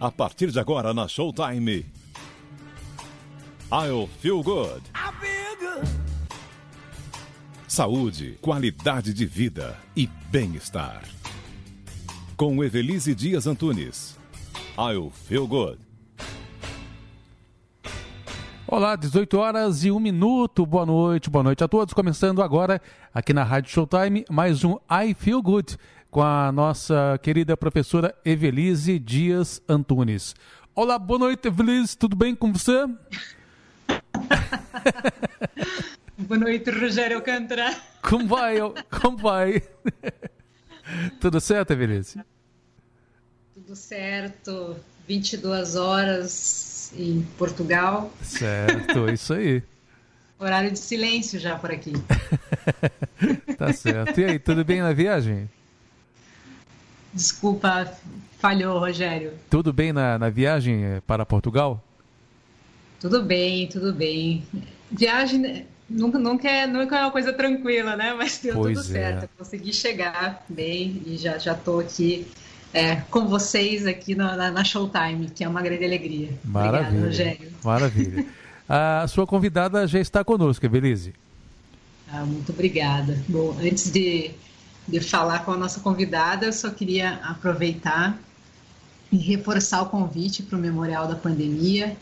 A partir de agora na Showtime. I'll Feel Good. Saúde, qualidade de vida e bem-estar. Com Evelise Dias Antunes. I'll Feel Good. Olá, 18 horas e 1 minuto. Boa noite, boa noite a todos. Começando agora aqui na Rádio Showtime, mais um I Feel Good com a nossa querida professora Evelise Dias Antunes. Olá, boa noite, Evelise. Tudo bem com você? boa noite, Rogério Alcântara. Como vai? Como vai? Tudo certo, Evelise? Tudo certo. 22 horas em Portugal. Certo, isso aí. Horário de silêncio já por aqui. tá certo. E aí, tudo bem na viagem? Desculpa, falhou, Rogério. Tudo bem na, na viagem eh, para Portugal? Tudo bem, tudo bem. Viagem né, nunca, nunca, é, nunca é uma coisa tranquila, né? Mas deu pois tudo é. certo. Consegui chegar bem e já já estou aqui é, com vocês aqui na, na, na, Showtime, que é uma grande alegria. Maravilha. Obrigada, Rogério. Maravilha. A sua convidada já está conosco, Belize. Ah, muito obrigada. Bom, antes de, de falar com a nossa convidada, eu só queria aproveitar e reforçar o convite para o Memorial da Pandemia,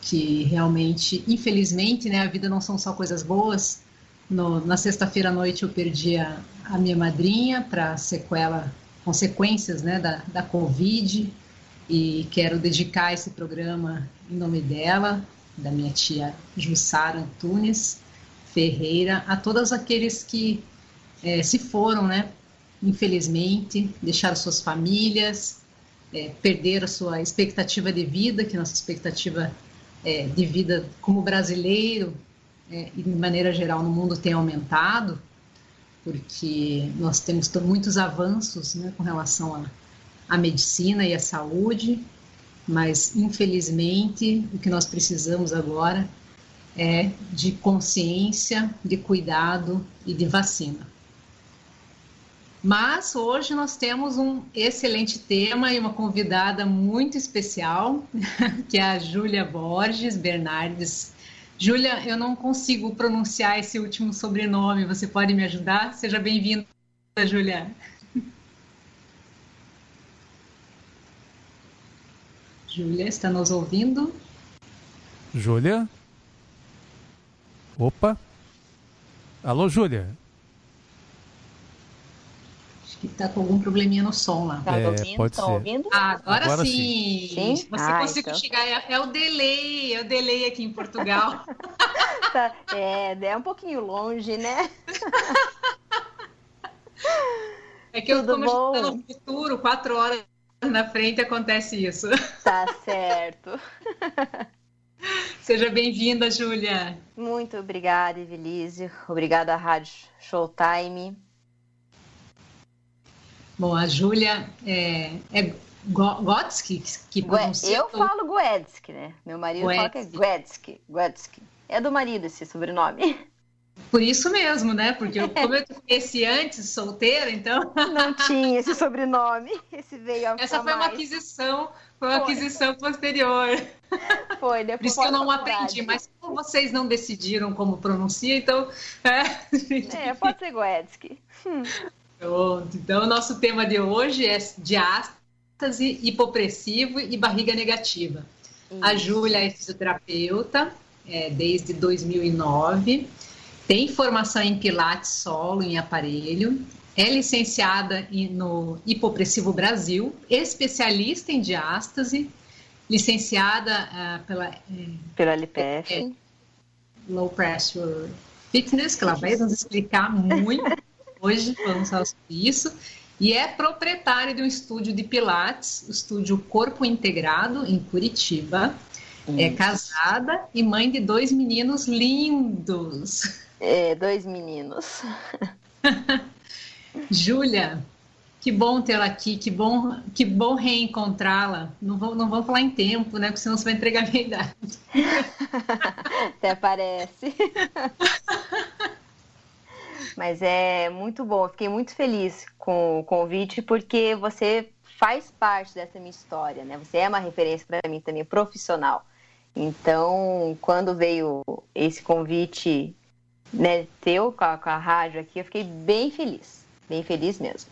que realmente, infelizmente, né, a vida não são só coisas boas. No, na sexta-feira à noite eu perdi a, a minha madrinha para sequela consequências né, da, da Covid e quero dedicar esse programa em nome dela, da minha tia Jussara Antunes Ferreira, a todos aqueles que é, se foram, né, infelizmente, deixaram suas famílias, é, perderam a sua expectativa de vida, que nossa expectativa é, de vida como brasileiro é, e de maneira geral no mundo tem aumentado, porque nós temos muitos avanços né, com relação à medicina e à saúde, mas infelizmente o que nós precisamos agora é de consciência, de cuidado e de vacina. Mas hoje nós temos um excelente tema e uma convidada muito especial, que é a Júlia Borges Bernardes Júlia, eu não consigo pronunciar esse último sobrenome. Você pode me ajudar? Seja bem-vinda, Júlia. Júlia, está nos ouvindo? Júlia? Opa! Alô, Júlia? Que está com algum probleminha no som lá. Tá é, ouvindo? Pode ser. ouvindo? Ah, agora, agora sim. sim. Você ah, conseguiu então. chegar. É, é, o delay, é o delay aqui em Portugal. tá, é, é um pouquinho longe, né? É que Tudo eu, como bom? a gente tá no futuro, quatro horas na frente acontece isso. Tá certo. Seja bem-vinda, Júlia. Muito obrigada, Evelise. Obrigada à Rádio Showtime. Bom, a Júlia é, é Gotsky que pronuncia... Eu falo Guedsky, né? Meu marido Guedsky. fala que é Guedsky. Guedsky. É do marido esse sobrenome. Por isso mesmo, né? Porque eu, como eu conheci antes, solteira, então. Não tinha esse sobrenome. Esse veio a Essa foi mais. uma aquisição, foi uma foi. aquisição posterior. Foi, depois. Por isso que eu não aprendi, mas como vocês não decidiram como pronuncia, então. É, é pode ser Guedsky. Hum. Então, o nosso tema de hoje é diástase, hipopressivo e barriga negativa. Isso. A Júlia é fisioterapeuta é, desde 2009, tem formação em Pilates solo, em aparelho, é licenciada no Hipopressivo Brasil, especialista em diástase, licenciada uh, pela, uh, pela LPF. É, Low Pressure Fitness, que ela vai nos explicar muito hoje, vamos falar sobre isso. E é proprietária de um estúdio de Pilates, o estúdio Corpo Integrado, em Curitiba. É isso. É casada e mãe de dois meninos lindos. É, dois meninos. Júlia, que bom tê-la aqui, que bom, que bom reencontrá-la. Não vou, não vou falar em tempo, né? Porque senão você vai entregar a minha idade. Até parece. Mas é muito bom. fiquei muito feliz com o convite, porque você faz parte dessa minha história, né? Você é uma referência para mim também profissional. Então, quando veio esse convite né, teu com a, com a rádio aqui, eu fiquei bem feliz, bem feliz mesmo.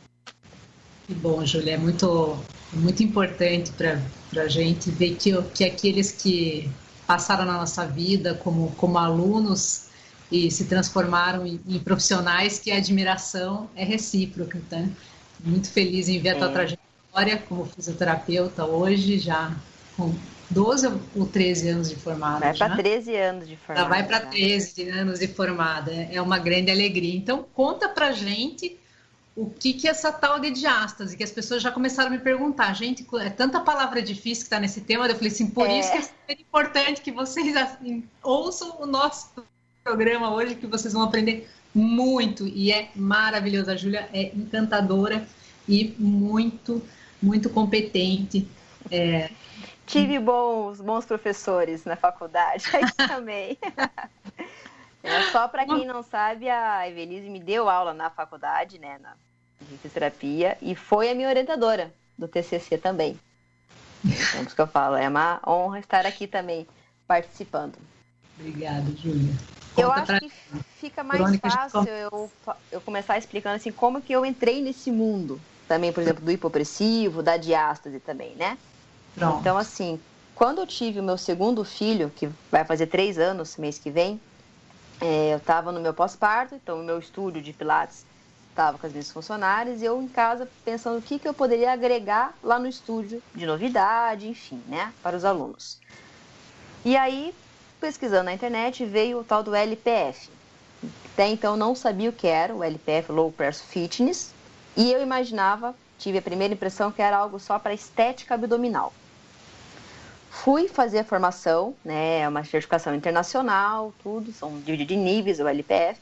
Que bom, Júlia, é muito, muito importante para a gente ver que, que aqueles que passaram na nossa vida como, como alunos e se transformaram em, em profissionais que a admiração é recíproca. Tá? Muito feliz em ver a tua é. trajetória como fisioterapeuta hoje, já com 12 ou 13 anos de formada. Vai para 13 anos de formada. Já vai para 13 anos de formada. É uma grande alegria. Então, conta para gente o que, que é essa tal de diástase, que as pessoas já começaram a me perguntar, gente, é tanta palavra difícil que está nesse tema, eu falei assim, por é. isso que é super importante que vocês ouçam o nosso programa hoje, que vocês vão aprender muito, e é maravilhoso, a Júlia é encantadora e muito, muito competente. É... Tive bons, bons professores na faculdade, também. É, só para quem não sabe, a Evelise me deu aula na faculdade, né, na fisioterapia, e foi a minha orientadora do TCC também. Então, é isso que eu falo, é uma honra estar aqui também participando. Obrigada, Júlia. Eu acho que fica mais fácil eu, eu começar explicando assim como que eu entrei nesse mundo também, por exemplo, do hipopressivo, da diástase também, né? Pronto. Então, assim, quando eu tive o meu segundo filho, que vai fazer três anos mês que vem, é, eu estava no meu pós-parto, então o meu estúdio de Pilates estava com as minhas funcionárias e eu em casa pensando o que, que eu poderia agregar lá no estúdio de novidade, enfim, né, para os alunos. E aí, pesquisando na internet, veio o tal do LPF. Até então não sabia o que era o LPF, Low Press Fitness, e eu imaginava, tive a primeira impressão que era algo só para estética abdominal. Fui fazer a formação, né, é uma certificação internacional, tudo, são de níveis, o LPF.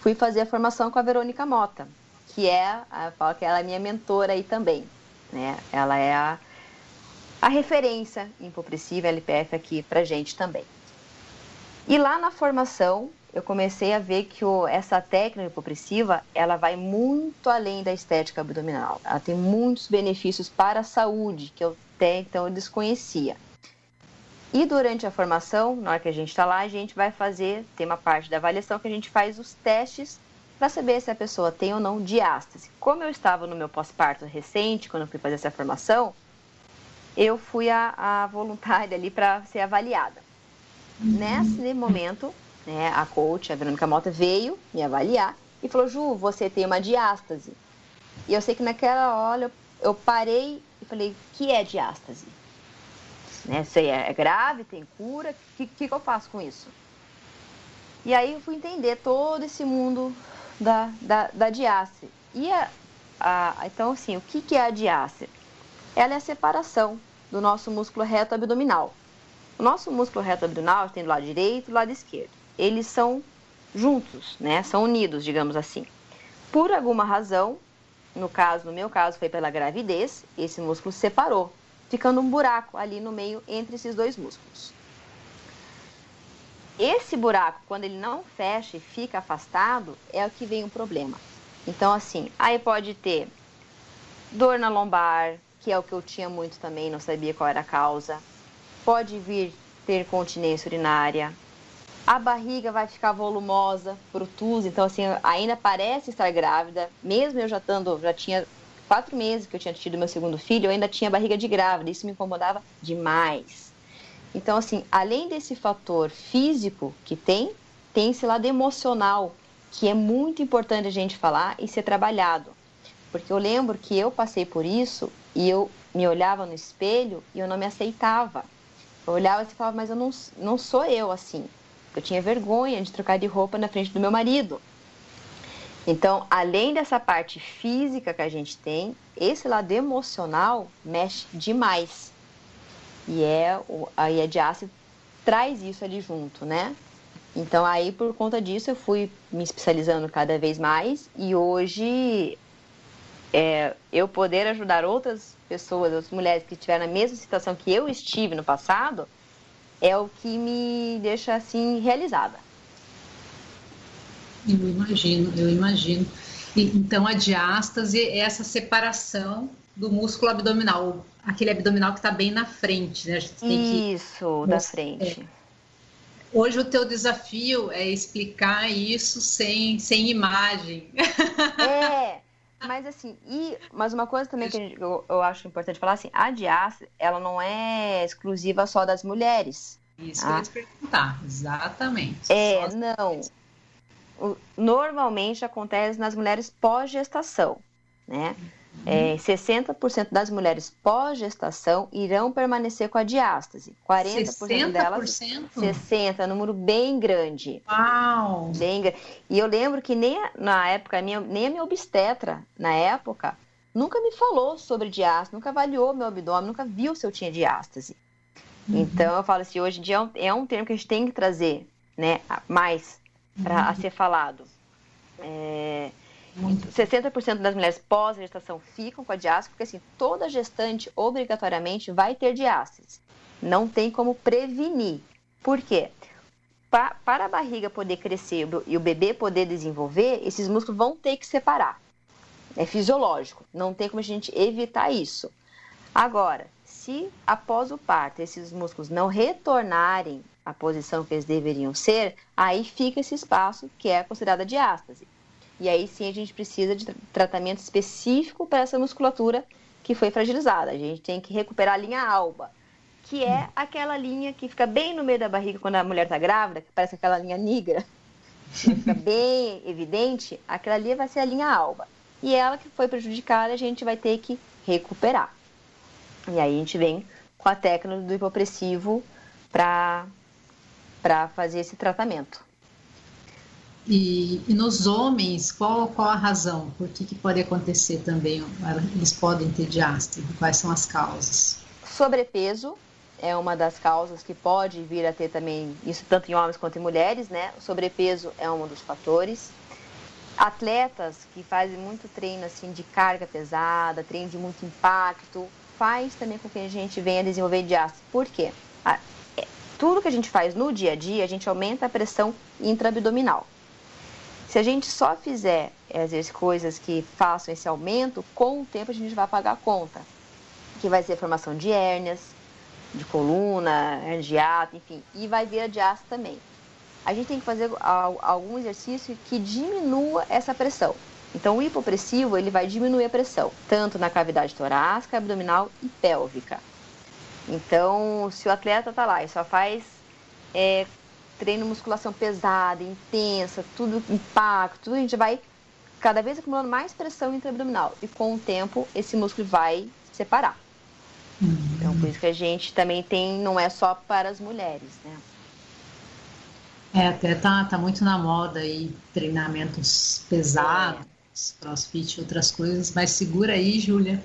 Fui fazer a formação com a Verônica Mota, que é, eu falo que ela é minha mentora aí também, né? Ela é a, a referência em hipopressiva LPF aqui pra gente também. E lá na formação, eu comecei a ver que o, essa técnica hipopressiva, ela vai muito além da estética abdominal. Ela tem muitos benefícios para a saúde, que eu até então eu desconhecia. E durante a formação, na hora que a gente está lá, a gente vai fazer, tem uma parte da avaliação que a gente faz os testes para saber se a pessoa tem ou não diástase. Como eu estava no meu pós-parto recente, quando eu fui fazer essa formação, eu fui a, a voluntária ali para ser avaliada. Nesse momento, né, a coach, a Verônica Mota, veio me avaliar e falou: Ju, você tem uma diástase. E eu sei que naquela hora eu parei e falei: que é diástase? né? Sei, é grave, tem cura, o que, que, que eu faço com isso? E aí eu fui entender todo esse mundo da, da, da diástase. E a, a, então, assim, o que, que é a diástase? Ela é a separação do nosso músculo reto abdominal. O nosso músculo reto abdominal tem do lado direito e do lado esquerdo. Eles são juntos, né? São unidos, digamos assim. Por alguma razão, no caso, no meu caso, foi pela gravidez, esse músculo separou ficando um buraco ali no meio entre esses dois músculos. Esse buraco, quando ele não fecha e fica afastado, é o que vem o problema. Então, assim, aí pode ter dor na lombar, que é o que eu tinha muito também, não sabia qual era a causa. Pode vir ter continência urinária. A barriga vai ficar volumosa, protusa, então assim, ainda parece estar grávida, mesmo eu já estando, já tinha quatro meses que eu tinha tido meu segundo filho, eu ainda tinha barriga de grávida, isso me incomodava demais. Então, assim, além desse fator físico que tem, tem esse lado emocional, que é muito importante a gente falar e ser trabalhado. Porque eu lembro que eu passei por isso e eu me olhava no espelho e eu não me aceitava. Eu olhava e falava, mas eu não, não sou eu assim. Eu tinha vergonha de trocar de roupa na frente do meu marido. Então, além dessa parte física que a gente tem, esse lado emocional mexe demais. E é a diástase traz isso ali junto, né? Então aí por conta disso eu fui me especializando cada vez mais e hoje é, eu poder ajudar outras pessoas, outras mulheres que estiveram na mesma situação que eu estive no passado, é o que me deixa assim realizada. Eu imagino, eu imagino. E, então, a diástase é essa separação do músculo abdominal, aquele abdominal que está bem na frente, né? Isso, que... da frente. É. Hoje o teu desafio é explicar isso sem, sem imagem. É, mas assim, e, mas uma coisa também que gente, eu, eu, acho importante falar, assim, a diástase, ela não é exclusiva só das mulheres. Isso tá? que eu ia te perguntar, exatamente. É, não. Normalmente acontece nas mulheres pós-gestação, né? É, 60% das mulheres pós-gestação irão permanecer com a diástase. 40% 60%? delas. 60%, número bem grande. Uau! Bem grande. E eu lembro que nem na época, nem a minha obstetra, na época, nunca me falou sobre diástase, nunca avaliou meu abdômen, nunca viu se eu tinha diástase. Uhum. Então eu falo assim, hoje em dia é um, é um, termo que a gente tem que trazer né, mais para uhum. ser falado. É, muito. 60% das mulheres pós-gestação ficam com a diástase, porque assim, toda gestante obrigatoriamente vai ter diástase. Não tem como prevenir. Por quê? Pa para a barriga poder crescer e o bebê poder desenvolver, esses músculos vão ter que separar. É fisiológico, não tem como a gente evitar isso. Agora, se após o parto esses músculos não retornarem à posição que eles deveriam ser, aí fica esse espaço que é considerada diástase. E aí sim a gente precisa de tratamento específico para essa musculatura que foi fragilizada. A gente tem que recuperar a linha alba, que é aquela linha que fica bem no meio da barriga quando a mulher está grávida, que parece aquela linha negra, que fica bem evidente, aquela ali vai ser a linha alba. E ela que foi prejudicada, a gente vai ter que recuperar. E aí a gente vem com a técnica do hipopressivo para fazer esse tratamento. E, e, nos homens, qual, qual a razão? Por que, que pode acontecer também? Eles podem ter diástase? Quais são as causas? Sobrepeso é uma das causas que pode vir a ter também, isso tanto em homens quanto em mulheres, né? O sobrepeso é um dos fatores. Atletas que fazem muito treino assim de carga pesada, treino de muito impacto, faz também com que a gente venha desenvolver diástase. Por quê? É, tudo que a gente faz no dia a dia, a gente aumenta a pressão intraabdominal. Se a gente só fizer, às vezes, coisas que façam esse aumento, com o tempo a gente vai pagar a conta. Que vai ser formação de hérnias, de coluna, hérnia de ato, enfim. E vai vir a diástase também. A gente tem que fazer algum exercício que diminua essa pressão. Então, o hipopressivo, ele vai diminuir a pressão, tanto na cavidade torácica, abdominal e pélvica. Então, se o atleta está lá e só faz é, treino musculação pesada, intensa, tudo impacto, tudo a gente vai cada vez acumulando mais pressão intraabdominal e com o tempo esse músculo vai separar. Uhum. Então por isso que a gente também tem, não é só para as mulheres, né? É, até tá, tá muito na moda aí, treinamentos pesados, é. crossfit, outras coisas, mas segura aí, Júlia,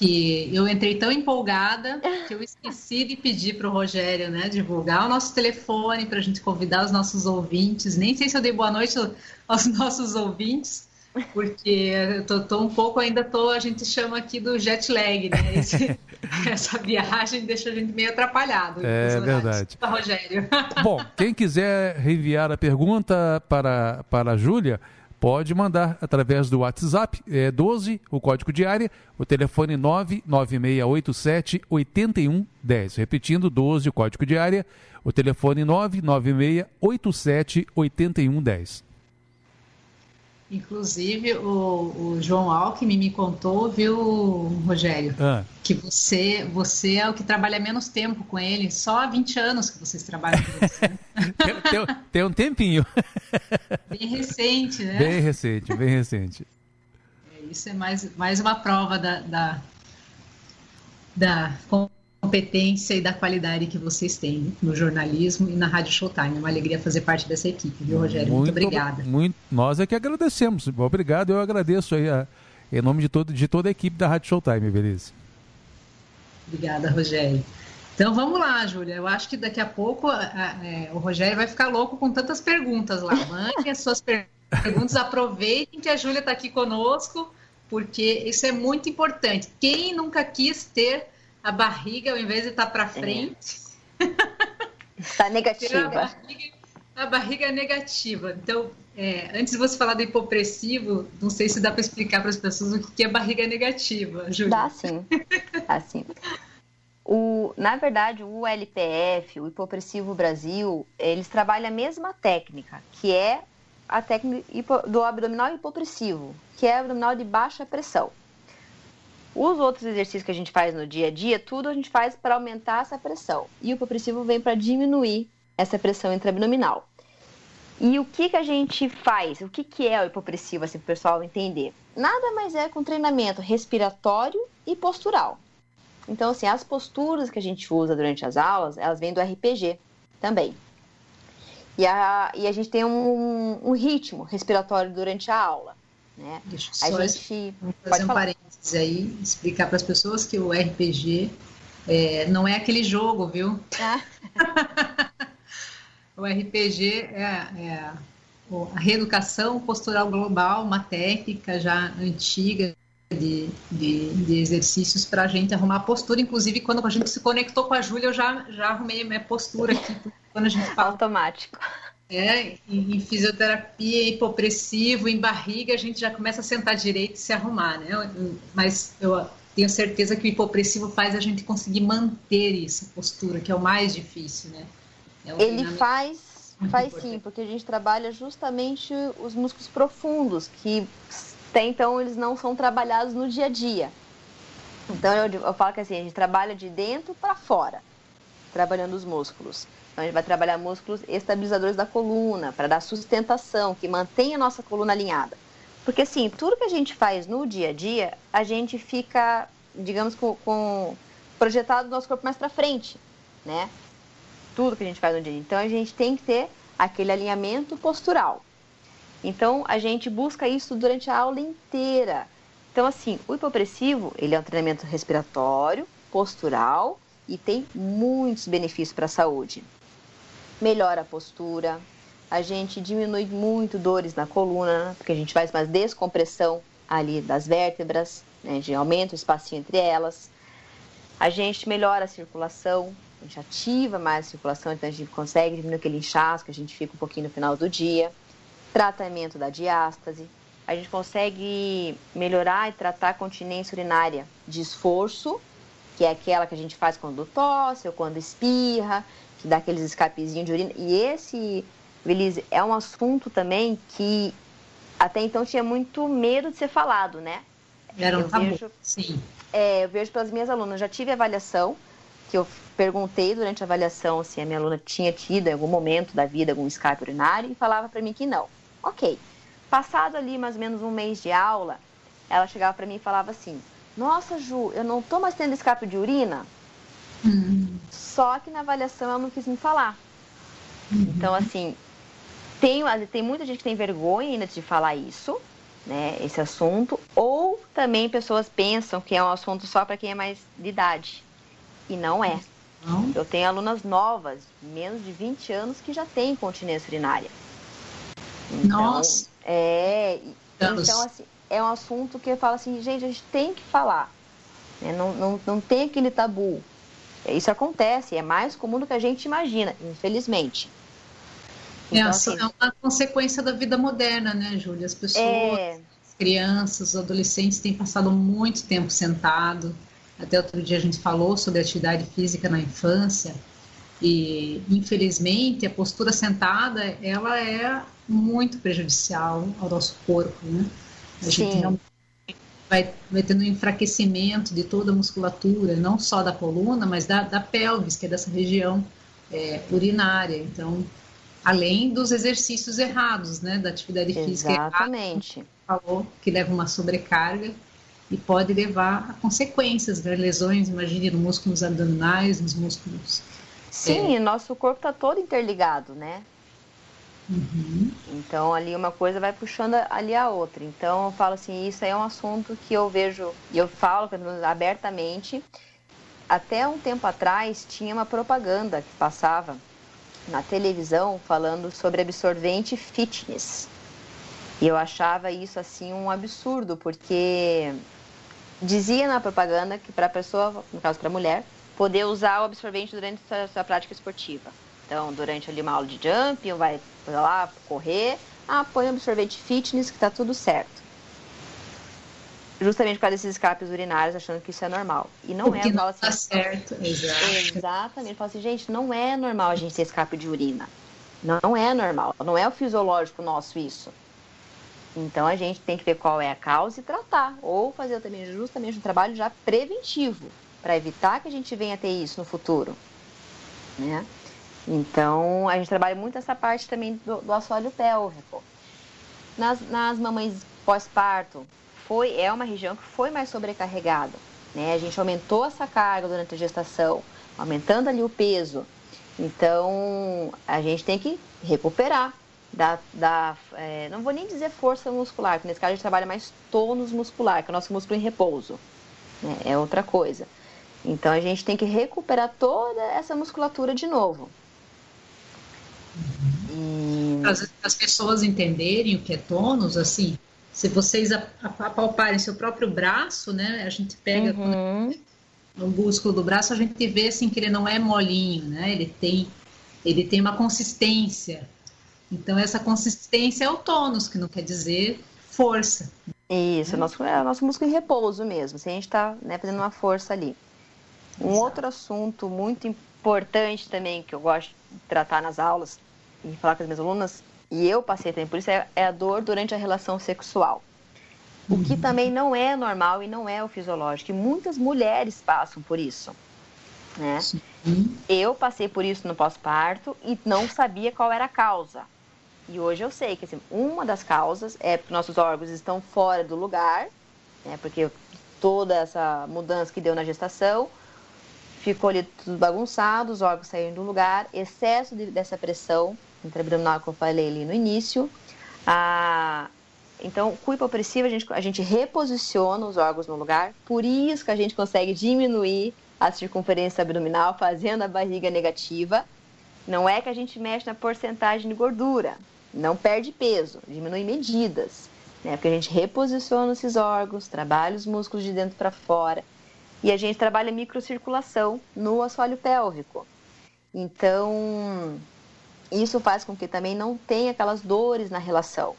que eu entrei tão empolgada que eu esqueci de pedir para o Rogério, né, divulgar o nosso telefone para a gente convidar os nossos ouvintes. Nem sei se eu dei boa noite aos nossos ouvintes, porque eu tô, tô um pouco ainda tô, a gente chama aqui do jet lag, né? Esse, essa viagem deixa a gente meio atrapalhado. É verdade. Rogério. Bom, quem quiser reenviar a pergunta para para a Júlia pode mandar através do WhatsApp, é 12, o código de área, o telefone 99687 8110. Repetindo, 12, o código de área, o telefone 99687 8110. Inclusive, o, o, João Alckmin me contou, viu, Rogério, ah. que você, você é o que trabalha menos tempo com ele. Só há 20 anos que vocês trabalham com você. tem, tem, tem, um tempinho. Bem recente, né? Bem recente, bem recente. É, isso é mais, mais uma prova da, da, da competência e da qualidade que vocês têm no jornalismo e na Rádio Showtime. É uma alegria fazer parte dessa equipe, viu, Rogério? Muito, muito obrigada. Muito, nós é que agradecemos. Obrigado, eu agradeço aí a, em nome de, todo, de toda a equipe da Rádio Showtime, beleza? Obrigada, Rogério. Então vamos lá, Júlia. Eu acho que daqui a pouco a, a, é, o Rogério vai ficar louco com tantas perguntas lá. Mande as suas perguntas, aproveitem que a Júlia está aqui conosco, porque isso é muito importante. Quem nunca quis ter a barriga, ao invés de estar tá para é. frente. Está negativa. A barriga, a barriga é negativa. Então, é, antes de você falar do hipopressivo, não sei se dá para explicar para as pessoas o que é barriga negativa, Júlia. Dá sim, dá sim. O, na verdade, o LPF, o Hipopressivo Brasil, eles trabalham a mesma técnica, que é a técnica do abdominal hipopressivo, que é abdominal de baixa pressão. Os outros exercícios que a gente faz no dia a dia, tudo a gente faz para aumentar essa pressão. E o hipopressivo vem para diminuir essa pressão intraabdominal. E o que, que a gente faz? O que, que é o hipopressivo, assim, para o pessoal entender? Nada mais é com treinamento respiratório e postural. Então, assim, as posturas que a gente usa durante as aulas, elas vêm do RPG também. E a, e a gente tem um, um ritmo respiratório durante a aula. Né? Deixa eu a gente fazer um parênteses aí, explicar para as pessoas que o RPG é, não é aquele jogo, viu? Ah. o RPG é, é a reeducação postural global, uma técnica já antiga de, de, de exercícios para a gente arrumar a postura. Inclusive, quando a gente se conectou com a Júlia, eu já, já arrumei a minha postura aqui. Quando a gente fala. Automático. É, em, em fisioterapia, hipopressivo, em barriga, a gente já começa a sentar direito e se arrumar, né? Mas eu tenho certeza que o hipopressivo faz a gente conseguir manter essa postura, que é o mais difícil, né? É Ele faz, faz importante. sim, porque a gente trabalha justamente os músculos profundos, que até então eles não são trabalhados no dia a dia. Então eu, eu falo que assim, a gente trabalha de dentro para fora, trabalhando os músculos. Então a gente vai trabalhar músculos estabilizadores da coluna, para dar sustentação, que mantém a nossa coluna alinhada. Porque assim, tudo que a gente faz no dia a dia, a gente fica, digamos, com, com projetado o nosso corpo mais para frente, né? Tudo que a gente faz no dia. Então a gente tem que ter aquele alinhamento postural. Então a gente busca isso durante a aula inteira. Então assim, o hipopressivo, ele é um treinamento respiratório, postural e tem muitos benefícios para a saúde melhora a postura, a gente diminui muito dores na coluna, porque a gente faz uma descompressão ali das vértebras, né, gente aumenta o espacinho entre elas. A gente melhora a circulação, a gente ativa mais a circulação, então a gente consegue diminuir aquele inchaço que a gente fica um pouquinho no final do dia. Tratamento da diástase, a gente consegue melhorar e tratar a continência urinária de esforço, que é aquela que a gente faz quando tosse ou quando espirra, que dá aqueles escapezinhos de urina. E esse, Belize, é um assunto também que até então tinha muito medo de ser falado, né? Era um eu tabu, vejo, sim. É, eu vejo pelas minhas alunas, já tive avaliação, que eu perguntei durante a avaliação se a minha aluna tinha tido em algum momento da vida algum escape urinário e falava para mim que não. Ok. Passado ali mais ou menos um mês de aula, ela chegava para mim e falava assim: Nossa, Ju, eu não tô mais tendo escape de urina? Hum. Só que na avaliação ela não quis me falar. Uhum. Então, assim, tem, tem muita gente que tem vergonha ainda de falar isso, né, esse assunto, ou também pessoas pensam que é um assunto só para quem é mais de idade. E não é. Não. Eu tenho alunas novas, menos de 20 anos, que já têm continência urinária. Então, Nossa! É. Então, assim, é um assunto que eu falo assim, gente, a gente tem que falar. Né? Não, não, não tem aquele tabu. Isso acontece, é mais comum do que a gente imagina, infelizmente. É, então, assim, é uma consequência da vida moderna, né, Júlia? As pessoas, é... as crianças, os adolescentes têm passado muito tempo sentado. Até outro dia a gente falou sobre atividade física na infância. E, infelizmente, a postura sentada, ela é muito prejudicial ao nosso corpo, né? A Sim. gente não vai, vai tendo um enfraquecimento de toda a musculatura, não só da coluna, mas da, da pelvis, que é dessa região é, urinária. Então, além dos exercícios errados, né, da atividade física Exatamente. errada, falou que leva uma sobrecarga e pode levar a consequências, né, lesões, imagine, nos músculos abdominais, nos músculos. Sim, é... nosso corpo está todo interligado, né? Uhum. Então ali uma coisa vai puxando ali a outra. Então eu falo assim, isso aí é um assunto que eu vejo e eu falo abertamente. Até um tempo atrás tinha uma propaganda que passava na televisão falando sobre absorvente fitness. E eu achava isso assim um absurdo, porque dizia na propaganda que para a pessoa, no caso para a mulher, poder usar o absorvente durante a sua, prática esportiva. Então, durante ali uma aula de jump, vai lá correr, ah, põe um absorvente fitness que tá tudo certo. Justamente por causa desses escapes urinários, achando que isso é normal. E não Porque é normal. Tá assim, certo, exato. Exatamente. Fala assim, gente, não é normal a gente ter escape de urina. Não é normal. Não é o fisiológico nosso isso. Então a gente tem que ver qual é a causa e tratar. Ou fazer também justamente um trabalho já preventivo, para evitar que a gente venha a ter isso no futuro. Né? Então a gente trabalha muito essa parte também do, do assoalho pélvico. Nas, nas mamães pós-parto, foi é uma região que foi mais sobrecarregada. Né? A gente aumentou essa carga durante a gestação, aumentando ali o peso. Então a gente tem que recuperar da, da é, não vou nem dizer força muscular, porque nesse caso a gente trabalha mais tônus muscular, que é o nosso músculo em repouso. Né? É outra coisa. Então a gente tem que recuperar toda essa musculatura de novo. E... As, as pessoas entenderem o que é tônus, assim, se vocês apalparem seu próprio braço, né? A gente pega uhum. no músculo do braço, a gente vê assim que ele não é molinho, né? Ele tem, ele tem uma consistência. Então, essa consistência é o tônus, que não quer dizer força. Isso, é o nosso, é o nosso músculo em repouso mesmo, se a gente está né, fazendo uma força ali. Um Exato. outro assunto muito importante também, que eu gosto tratar nas aulas e falar com as minhas alunas, e eu passei também por isso, é, é a dor durante a relação sexual. O que também não é normal e não é o fisiológico. E muitas mulheres passam por isso. Né? Eu passei por isso no pós-parto e não sabia qual era a causa. E hoje eu sei que assim, uma das causas é porque nossos órgãos estão fora do lugar, né, porque toda essa mudança que deu na gestação ficou ali tudo bagunçado, os órgãos saíram do lugar, excesso de, dessa pressão intraabdominal que eu falei ali no início. A, então, com hipopressiva, a gente, a gente reposiciona os órgãos no lugar, por isso que a gente consegue diminuir a circunferência abdominal, fazendo a barriga negativa. Não é que a gente mexe na porcentagem de gordura, não perde peso, diminui medidas, né? Porque a gente reposiciona esses órgãos, trabalha os músculos de dentro para fora e a gente trabalha microcirculação no assoalho pélvico. Então, isso faz com que também não tenha aquelas dores na relação.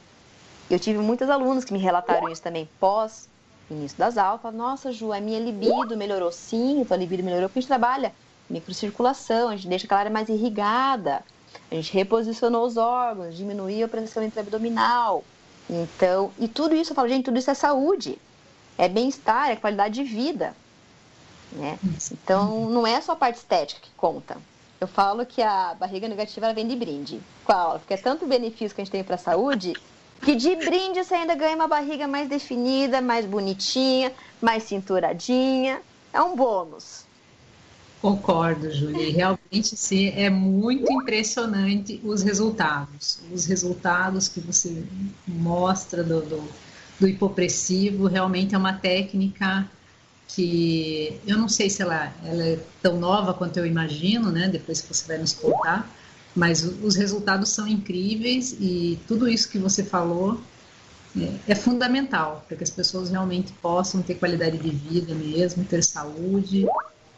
Eu tive muitas alunas que me relataram isso também pós início das aulas. Nossa, Ju, a minha libido melhorou. Sim, a libido melhorou porque a gente trabalha microcirculação, a gente deixa aquela área mais irrigada. A gente reposicionou os órgãos, diminuiu a pressão intraabdominal. Então, e tudo isso, eu falo, gente, tudo isso é saúde, é bem-estar, é qualidade de vida. Né? Então, não é só a parte estética que conta. Eu falo que a barriga negativa ela vem de brinde aula, porque é tanto benefício que a gente tem para a saúde, que de brinde você ainda ganha uma barriga mais definida, mais bonitinha, mais cinturadinha. É um bônus. Concordo, Júlia. Realmente sim, é muito impressionante os resultados. Os resultados que você mostra do, do, do hipopressivo realmente é uma técnica que eu não sei se ela, ela é tão nova quanto eu imagino, né? Depois que você vai nos contar, mas os resultados são incríveis e tudo isso que você falou é, é fundamental para que as pessoas realmente possam ter qualidade de vida mesmo, ter saúde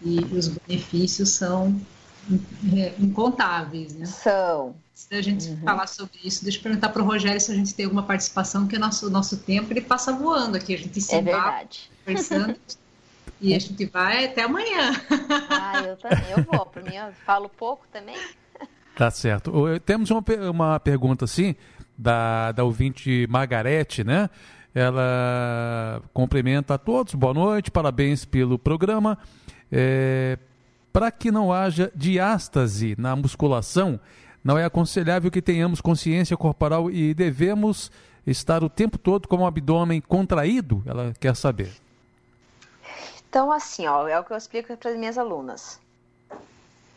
e os benefícios são é, incontáveis, né? São. Se a gente uhum. falar sobre isso, deixa eu perguntar para o Rogério se a gente tem alguma participação, que o nosso, nosso tempo ele passa voando aqui, a gente se é verdade. conversando e a gente vai até amanhã. Ah, eu também, eu vou, para mim eu falo pouco também. Tá certo. Temos uma, uma pergunta assim, da, da ouvinte Margarete, né? Ela cumprimenta a todos, boa noite, parabéns pelo programa. É, Para que não haja diástase na musculação, não é aconselhável que tenhamos consciência corporal e devemos estar o tempo todo com o abdômen contraído? Ela quer saber. Então, assim, ó, é o que eu explico para as minhas alunas.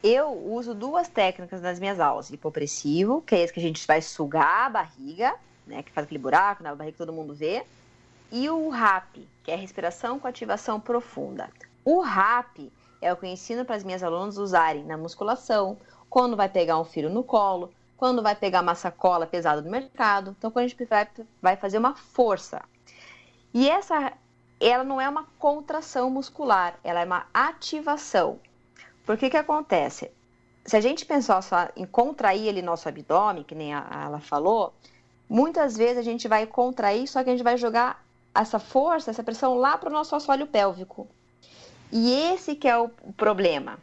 Eu uso duas técnicas nas minhas aulas: hipopressivo, que é esse que a gente vai sugar a barriga, né, que faz aquele buraco na barriga que todo mundo vê, e o RAP, que é respiração com ativação profunda. O RAP é o que eu ensino para as minhas alunas usarem na musculação, quando vai pegar um filho no colo, quando vai pegar uma sacola pesada do mercado. Então, quando a gente vai, vai fazer uma força. E essa, ela não é uma contração muscular, ela é uma ativação. Por que que acontece? se a gente pensar só em contrair ali nosso abdômen, que nem a, ela falou, muitas vezes a gente vai contrair, só que a gente vai jogar essa força, essa pressão lá para o nosso assoalho pélvico. E esse que é o problema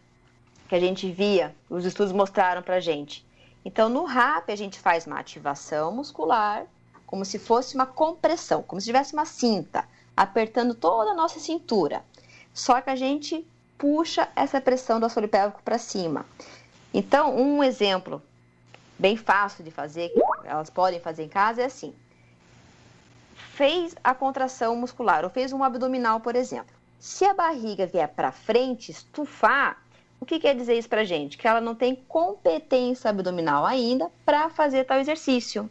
que a gente via, os estudos mostraram para a gente. Então, no RAP, a gente faz uma ativação muscular, como se fosse uma compressão, como se tivesse uma cinta, apertando toda a nossa cintura. Só que a gente puxa essa pressão do assoalho pélvico para cima. Então, um exemplo bem fácil de fazer, que elas podem fazer em casa, é assim: fez a contração muscular ou fez um abdominal, por exemplo. Se a barriga vier para frente, estufar, o que quer dizer isso para gente? Que ela não tem competência abdominal ainda para fazer tal exercício.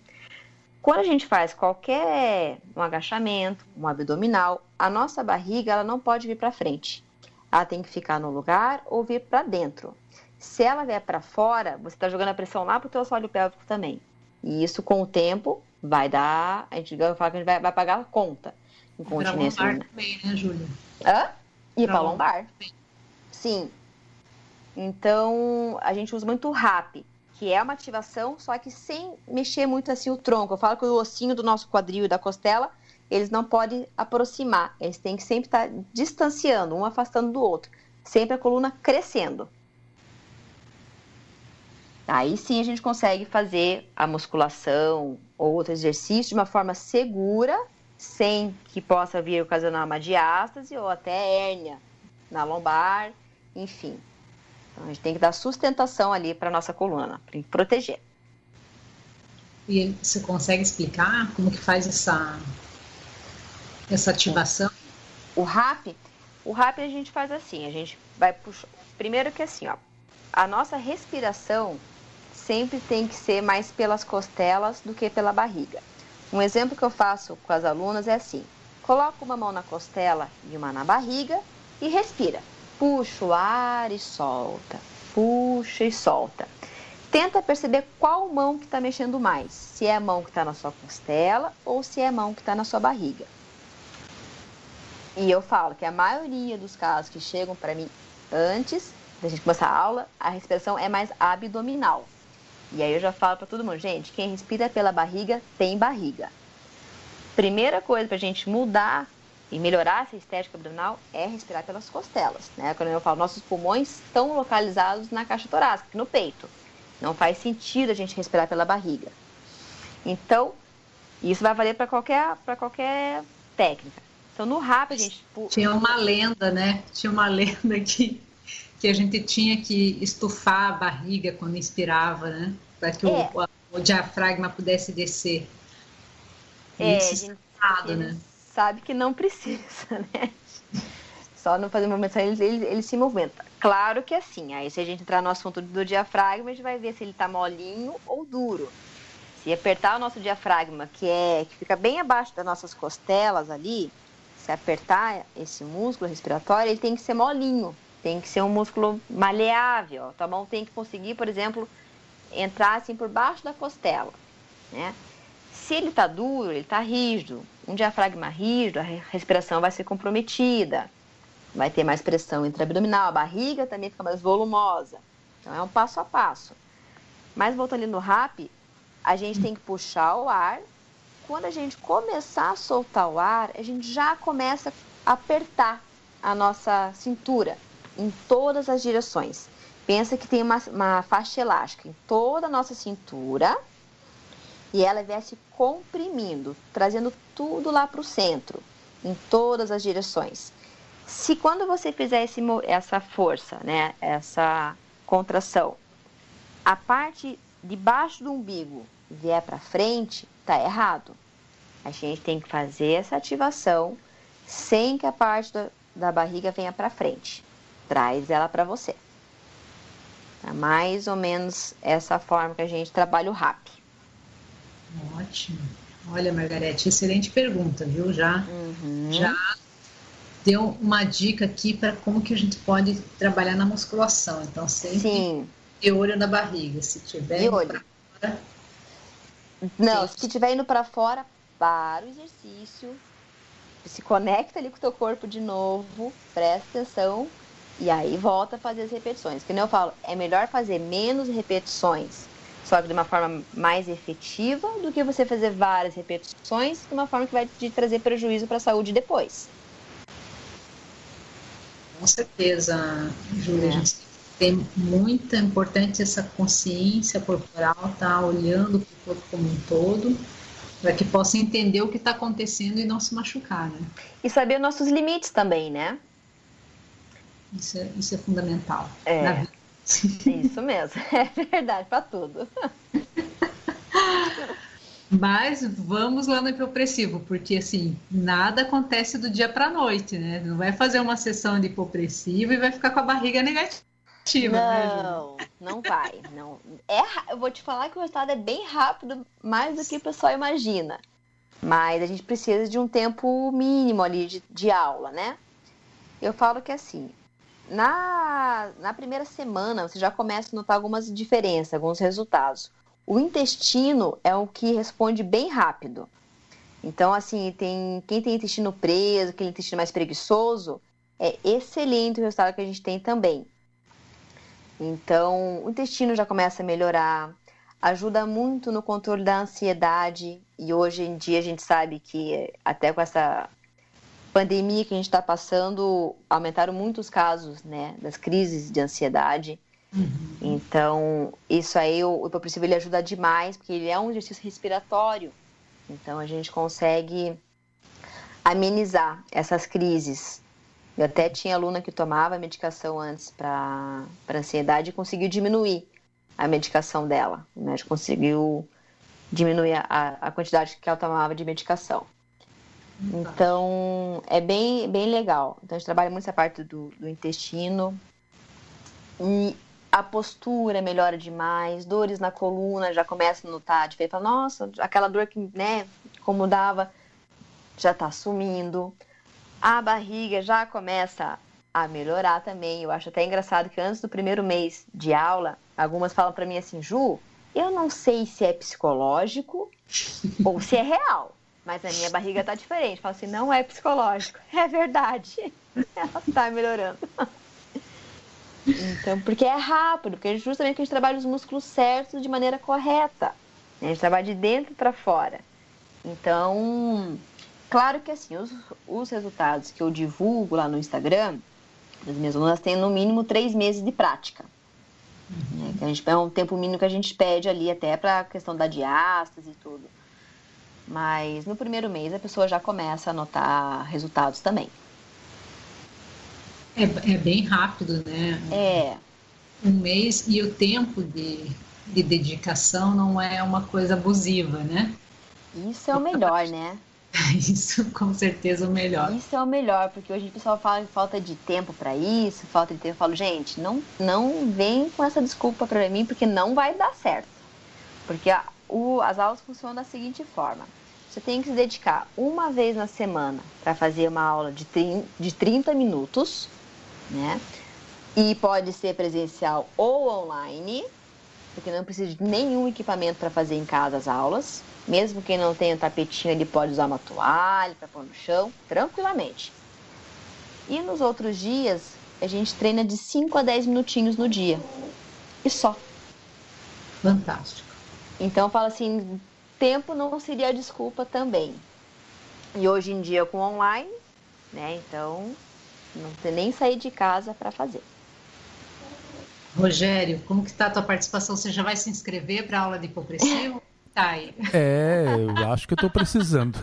Quando a gente faz qualquer um agachamento, um abdominal, a nossa barriga ela não pode vir para frente. Ela tem que ficar no lugar ou vir para dentro. Se ela vier para fora, você está jogando a pressão lá para o teu assoalho pélvico também. E isso, com o tempo, vai dar. A gente fala que a gente vai, vai pagar a conta. Incontinência. Para lombar também, né, Júlia? Hã? E para lombar. Sim. Então, a gente usa muito o RAP, que é uma ativação, só que sem mexer muito assim o tronco. Eu falo que o ossinho do nosso quadril e da costela, eles não podem aproximar. Eles têm que sempre estar distanciando, um afastando do outro. Sempre a coluna crescendo. Aí sim a gente consegue fazer a musculação ou outro exercício de uma forma segura, sem que possa vir ocasionar uma diástase ou até hérnia na lombar, enfim. Então a gente tem que dar sustentação ali para nossa coluna, para proteger. E você consegue explicar como que faz essa essa ativação? O RAP, o RAP a gente faz assim, a gente vai puxar. Primeiro que assim, ó, a nossa respiração sempre tem que ser mais pelas costelas do que pela barriga. Um exemplo que eu faço com as alunas é assim: coloca uma mão na costela e uma na barriga e respira. Puxa o ar e solta. Puxa e solta. Tenta perceber qual mão que está mexendo mais. Se é a mão que está na sua costela ou se é a mão que está na sua barriga. E eu falo que a maioria dos casos que chegam para mim antes da gente começar a aula, a respiração é mais abdominal. E aí eu já falo para todo mundo, gente, quem respira pela barriga tem barriga. Primeira coisa para a gente mudar e melhorar essa estética abdominal é respirar pelas costelas, né? Quando eu falo, nossos pulmões estão localizados na caixa torácica, no peito. Não faz sentido a gente respirar pela barriga. Então, isso vai valer para qualquer, qualquer técnica. Então, no rápido, a gente. Tinha uma lenda, né? Tinha uma lenda que que a gente tinha que estufar a barriga quando inspirava, né? Para que é. o, o, diafragma pudesse descer. É, Isso a gente, errado, né? Sabe que não precisa, né? Só não fazer movimentação, ele, ele, ele se movimenta. Claro que é assim, aí se a gente entrar no assunto do diafragma, a gente vai ver se ele está molinho ou duro. Se apertar o nosso diafragma, que é que fica bem abaixo das nossas costelas ali, se apertar esse músculo respiratório, ele tem que ser molinho, tem que ser um músculo maleável. A tua mão tem que conseguir, por exemplo, entrar assim por baixo da costela, né? Se ele está duro, ele está rígido. Um diafragma rígido, a respiração vai ser comprometida. Vai ter mais pressão intraabdominal, a barriga também fica mais volumosa. Então é um passo a passo. Mas voltando ali no RAP, a gente tem que puxar o ar. Quando a gente começar a soltar o ar, a gente já começa a apertar a nossa cintura em todas as direções. Pensa que tem uma, uma faixa elástica em toda a nossa cintura e ela se comprimindo, trazendo tudo lá para o centro, em todas as direções. Se quando você fizer esse, essa força, né, essa contração, a parte de baixo do umbigo vier para frente, tá errado. A gente tem que fazer essa ativação sem que a parte da, da barriga venha para frente traz ela para você. É mais ou menos essa forma que a gente trabalha o RAP. Ótimo. Olha, Margarete, excelente pergunta, viu? Já, uhum. já deu uma dica aqui para como que a gente pode trabalhar na musculação. Então, sempre Sim. de olho na barriga. Se tiver de olho. Fora, Não, se tiver indo para fora, para o exercício, se conecta ali com o teu corpo de novo, presta atenção E aí volta a fazer as repetições. Que nem eu falo, é melhor fazer menos repetições, só que de uma forma mais efetiva, do que você fazer várias repetições de uma forma que vai te trazer prejuízo para a saúde depois. Com certeza, Júlia. É. A gente tem muita importante essa consciência corporal, tá olhando para o corpo como um todo, para que possa entender o que está acontecendo e não se machucar, né? E saber nossos limites também, né? Isso é, isso é fundamental. É. Isso mesmo, é verdade para tudo. Mas vamos lá no hipopressivo, porque assim, nada acontece do dia para noite, né? Não vai fazer uma sessão de hipopressivo e vai ficar com a barriga negativa. Né, não, né, não vai. Não. É, eu vou te falar que o resultado é bem rápido, mais do que o pessoal imagina. Mas a gente precisa de um tempo mínimo ali de, de aula, né? Eu falo que assim, na, na primeira semana você já começa a notar algumas diferenças, alguns resultados. O intestino é o que responde bem rápido. Então, assim, tem quem tem intestino preso, aquele intestino mais preguiçoso, é excelente o resultado que a gente tem também. Então, o intestino já começa a melhorar, ajuda muito no controle da ansiedade, e hoje em dia a gente sabe que até com essa pandemia que a gente está passando, aumentaram muitos casos, né, das crises de ansiedade. Uhum. Então, isso aí, o hipopressivo ele ajuda demais, porque ele é um exercício respiratório. Então, a gente consegue amenizar essas crises. Eu até tinha aluna que tomava medicação antes para ansiedade e conseguiu diminuir a medicação dela. O médico conseguiu diminuir a, a quantidade que ela tomava de medicação. Então, é bem, bem legal. Então, a gente trabalha muito essa parte do, do intestino. E a postura melhora demais, dores na coluna já começa a notar de feito, nossa, aquela dor que, né, incomodava já tá sumindo. A barriga já começa a melhorar também. Eu acho até engraçado que antes do primeiro mês de aula, algumas falam para mim assim, Ju, eu não sei se é psicológico ou se é real, mas a minha barriga tá diferente. Falo assim, não é psicológico, é verdade. Ela tá melhorando. Então, porque é rápido, porque justamente a gente trabalha os músculos certos de maneira correta. A gente trabalha de dentro para fora. Então, claro que assim, os, os resultados que eu divulgo lá no Instagram, as minhas alunas têm no mínimo três meses de prática. Né? Que a gente, é um tempo mínimo que a gente pede ali até para a questão da diástase e tudo. Mas no primeiro mês a pessoa já começa a notar resultados também. É, é bem rápido, né? É. Um mês e o tempo de, de dedicação não é uma coisa abusiva, né? Isso é o melhor, né? Isso com certeza é o melhor. Isso é o melhor, porque hoje o pessoal fala que falta de tempo para isso, falta de tempo. Eu falo, gente, não, não vem com essa desculpa para mim, porque não vai dar certo. Porque a, o, as aulas funcionam da seguinte forma: você tem que se dedicar uma vez na semana para fazer uma aula de, de 30 minutos né? E pode ser presencial ou online, porque não precisa de nenhum equipamento para fazer em casa as aulas. Mesmo quem não tem um tapetinho, ele pode usar uma toalha para pôr no chão, tranquilamente. E nos outros dias, a gente treina de 5 a 10 minutinhos no dia. E só. Fantástico. Então, fala assim, tempo não seria desculpa também. E hoje em dia com online, né? Então, não ter nem sair de casa para fazer. Rogério, como que está a tua participação? Você já vai se inscrever para a aula de hipopressivo? Tá aí. É, eu acho que eu estou precisando.